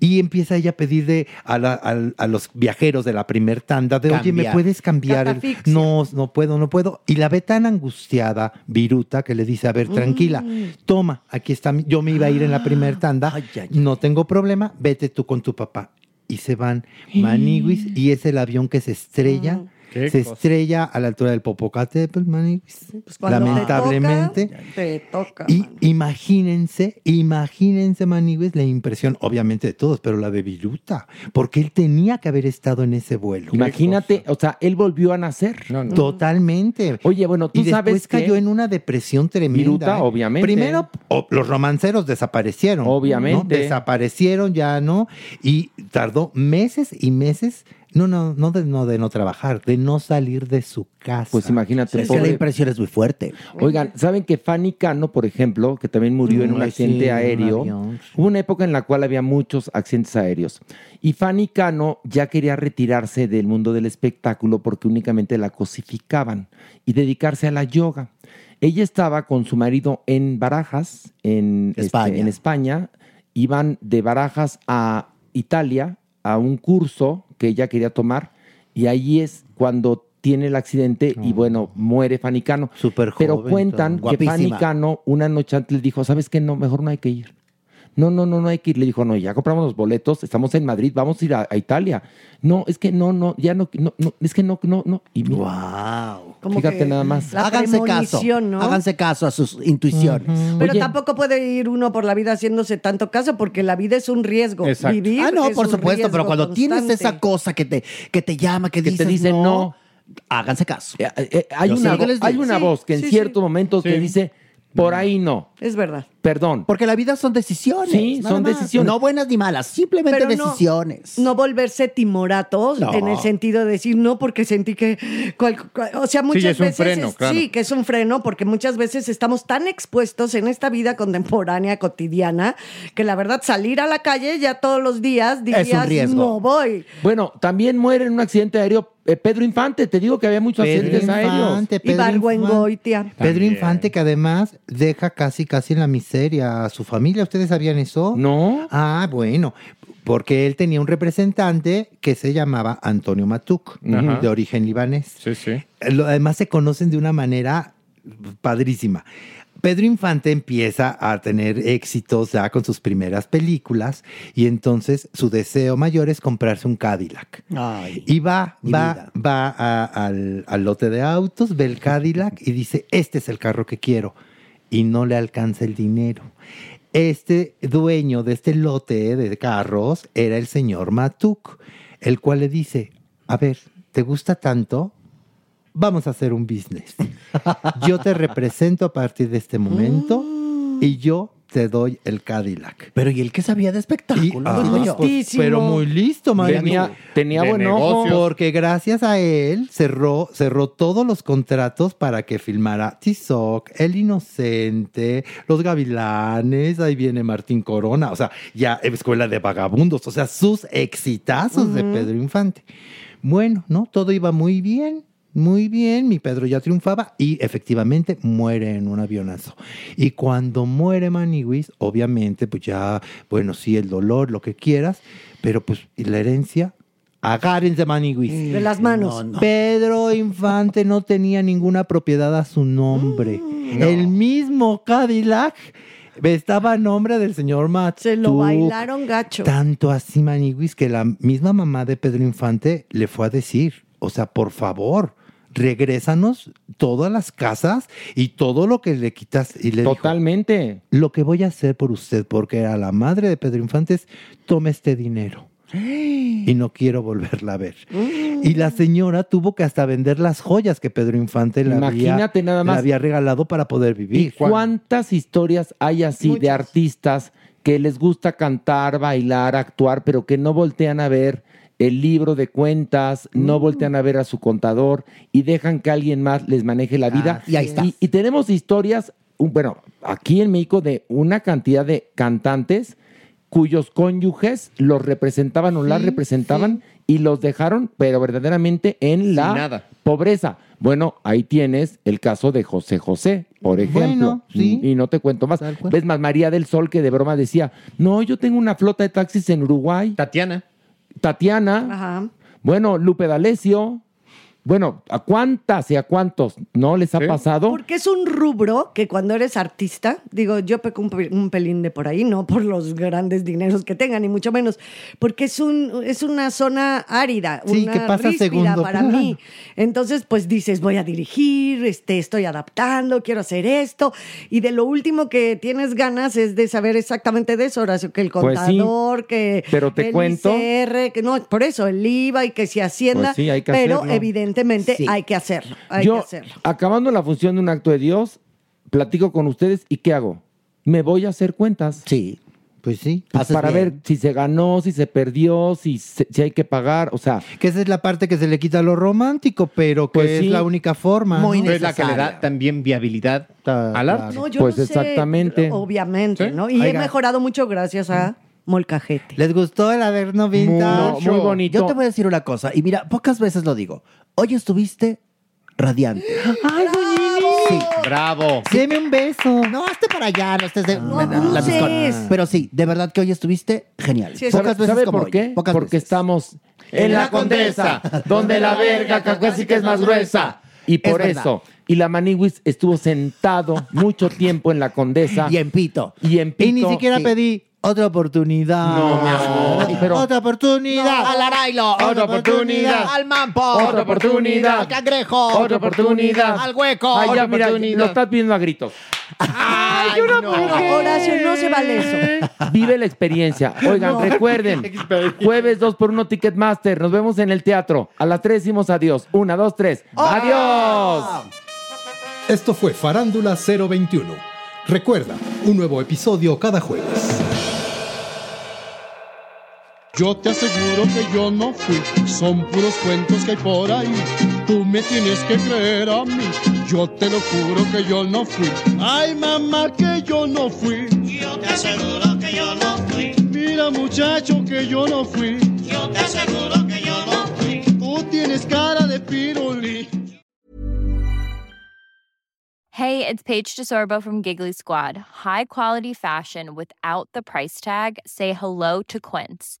Y empieza ella a pedir de, a, la- al- a los viajeros de la primer tanda de, oye, ¿me puedes cambiar? el-?" No, no puedo, no puedo. Y la ve tan angustiada, Viruta, que le dice, a ver, tranquila, toma, aquí está, mi- yo me iba a ir en la primer tanda, Ay, ay, ay. no tengo problema, vete tú con tu papá. Y se van [gasps] Maniguis y es el avión que se estrella. Qué Se cosa. estrella a la altura del Popocatépetl, Maniguis. Pues te Lamentablemente. toca, te toca. Y imagínense, imagínense, Maniguis, la impresión, obviamente de todos, pero la de Viruta, porque él tenía que haber estado en ese vuelo. Imagínate, o sea, él volvió a nacer. Totalmente. Oye, bueno, tú y después sabes que cayó en una depresión tremenda. Viruta, ¿eh? obviamente. Primero, los romanceros desaparecieron. Obviamente. ¿no? Desaparecieron ya, ¿no? Y tardó meses y meses, no, no, no de no, de no trabajar, de no salir de su casa. Pues imagínate, Es que la impresión es muy fuerte. Oigan, ¿saben que Fanny Cano, por ejemplo, que también murió en un accidente sí, en un aéreo? Hubo una época en la cual había muchos accidentes aéreos. Y Fanny Cano ya quería retirarse del mundo del espectáculo porque únicamente la cosificaban y dedicarse a la yoga. Ella estaba con su marido en Barajas, en este, España. en España. Iban de Barajas a Italia a un curso que ella quería tomar. Y ahí es cuando tiene el accidente y bueno, muere Fanny Cano. Súper Pero joven, cuentan que Fanny Guapísima. Cano una noche antes le dijo, ¿sabes qué? No, mejor no hay que ir. No, no, no, no hay que ir. Le dijo, no, ya compramos los boletos, estamos en Madrid, vamos a ir a, a Italia. No, es que no, no, ya no, no, no, es que no, no, no. Y mira, Wow. Como fíjate que nada más. La Háganse caso. ¿no? Háganse caso a sus intuiciones. Pero Oye. tampoco puede ir uno por la vida haciéndose tanto caso porque la vida es un riesgo. Exacto. Vivir Ah, no, es por un supuesto, pero cuando tienes esa cosa que te, que te llama, que, Que te dice no. háganse caso. Eh, eh, hay, Yo una, sé que vo- les digo. hay una Sí, voz que en sí, ciertos sí. momentos te dice, por ahí no. es verdad. Perdón. Porque la vida son decisiones. Sí, son más. decisiones. No buenas ni malas, simplemente Pero decisiones. No, volverse timoratos No. en el sentido de decir no porque sentí que cual- cual- o sea muchas es un veces freno, es- claro. sí que es un freno porque muchas veces estamos tan expuestos en esta vida contemporánea cotidiana que la verdad salir a la calle ya todos los días dirías riesgo. no voy Bueno, también muere en un accidente aéreo eh, Pedro Infante. Te digo que había muchos Pedro accidentes aéreos. Infante, y Pedro Infante. Barguengoitia Pedro Infante, que además deja casi, casi en la miseria a su familia. ¿Ustedes sabían eso? No. Ah, bueno. Porque él tenía un representante que se llamaba Antonio Matuk, Ajá. de origen libanés. Sí, sí. Lo- Además se conocen de una manera padrísima. Pedro Infante empieza a tener éxitos ya con sus primeras películas y entonces su deseo mayor es comprarse un Cadillac. Ay. Y va, va, vida. va a- al, al lote de autos, ve el Cadillac y dice, este es el carro que quiero. Y no le alcanza el dinero. Este dueño de este lote de carros era el señor Matuk, el cual le dice, a ver, ¿te gusta tanto? Vamos a hacer un business. Yo te represento a partir de este momento y yo te doy el Cadillac. Pero ¿y él qué sabía de Y- espectáculos? ah, yo. pues, listísimo. pero muy listo, María. Tenía, tenía De buen ojo. negocios. Porque gracias a él cerró, cerró todos los contratos para que filmara Tizoc, El Inocente, Los Gavilanes, ahí viene Martín Corona, o sea, ya Escuela de Vagabundos, o sea, sus exitazos de Pedro Infante. Bueno, ¿no? Todo iba muy bien. Muy bien, mi Pedro ya triunfaba y efectivamente muere en un avionazo. Y cuando muere Maniwis, obviamente, pues ya, bueno, sí, el dolor, lo que quieras, pero pues, ¿y la herencia? Agárrense, Maniwis. de las manos No, no. Pedro Infante no tenía ninguna propiedad a su nombre. Mm. El mismo Cadillac estaba a nombre del señor Matuk. se lo bailaron gacho Tanto así, Maniwis, que la misma mamá de Pedro Infante le fue a decir, o sea, por favor, regrésanos todas las casas y todo lo que le quitas. Y le dijo, Totalmente. lo que voy a hacer por usted, porque era la madre de Pedro Infante, es tome este dinero. [gasps] Y no quiero volverla a ver. Y la señora tuvo que hasta vender las joyas que Pedro Infante le, había, Imagínate nada le más. había regalado para poder ¿Y vivir. cuántas historias hay así de artistas que les gusta cantar, bailar, actuar, pero que no voltean a ver el libro de cuentas, no voltean a ver a su contador y dejan que alguien más les maneje la vida? y ahí está. Y, y tenemos historias, un- bueno, aquí en México de una cantidad de cantantes cuyos cónyuges los representaban o las representaban y los dejaron, pero verdaderamente en la nada. pobreza. Bueno, ahí tienes el caso de José José, por ejemplo. Bueno, sí. Y no te cuento más. Tal cual. Ves más, María del Sol que de broma decía, no, yo tengo una flota de taxis en Uruguay. Tatiana. Tatiana, Ajá. bueno, Lupe D'Alessio. Bueno, ¿a cuántas y a cuántos no les ha Sí. pasado? Porque es un rubro que cuando eres artista, digo, yo peco un, pe- un pelín de por ahí, no por los grandes dineros que tengan, ni mucho menos, porque es, un, es una zona árida, Sí, una que pasa segundo para mí. Entonces, pues dices, voy a dirigir, este, estoy adaptando, quiero hacer esto, y de lo último que tienes ganas es de saber exactamente de eso, Horacio, que el Pues sí, contador, que pero te el cuento- ICR, que no, por eso, el IVA y que si Hacienda, Pues sí, hay que pero hacerlo. Evidentemente Sí. hay que hacerlo, hay Yo, que hacerlo. acabando la función de un acto de Dios, platico con ustedes y ¿qué hago? Me voy a hacer cuentas. Sí. Pues sí. Pues para bien. ver si se ganó, si se perdió, si, se- si hay que pagar, o sea, Que esa es la parte que se le quita lo romántico, pero que Pues es sí. la única forma. Muy ¿no? Es la que le da también viabilidad al arte. No, yo Pues no sé, exactamente. obviamente, Sí. ¿no? Y he Oiga. mejorado mucho gracias a Molcajete. ¿Les gustó el Averno Vintage? muy, muy bonito. Yo te voy a decir una cosa, y mira, pocas veces lo digo. Hoy estuviste radiante. ¡Ay, Sí. Bravo. Deme un beso. No, hazte para allá, no estés de No la- la. Pero sí, de verdad que hoy estuviste genial. Sí, Pocas ¿Sabe, veces sabe como por hoy, qué? pocas Porque veces. estamos en la condesa, donde la verga casi que es más gruesa. Y por Es verdad. eso. Y la Maniwis estuvo sentado mucho tiempo en la condesa. Y en pito. Y en Y ni pito. siquiera sí. pedí otra oportunidad. No, mi amor, pero- Otra oportunidad. Al Arailo. Otra oportunidad. Al Mampo. Otra oportunidad. Al Cangrejo. Otra oportunidad. Al Hueco. Ay, ya, Otra mira, oportunidad. lo estás viendo a gritos. Ay, no. No, Horacio, no se vale eso. Vive la experiencia. Oigan, No. recuerden, [laughs] jueves 2 por 1 Ticketmaster. Nos vemos en el teatro. A las 3 decimos adiós. Una, dos, tres. ¡Adiós! Esto fue Farándula 021, Recuerda, un nuevo episodio cada jueves. Yo te aseguro que yo no fui, son puros cuentos que hay por ahí. Tú me tienes que creer a mí, yo te lo juro que yo no fui. Ay mamá que yo no fui. Yo te aseguro que yo no fui. Mira muchacho que yo no fui. Yo te aseguro que yo no fui. Tú tienes cara de piruli. Hey, it's Paige DeSorbo from Giggly Squad. High quality fashion without the price tag. Say hello to Quince.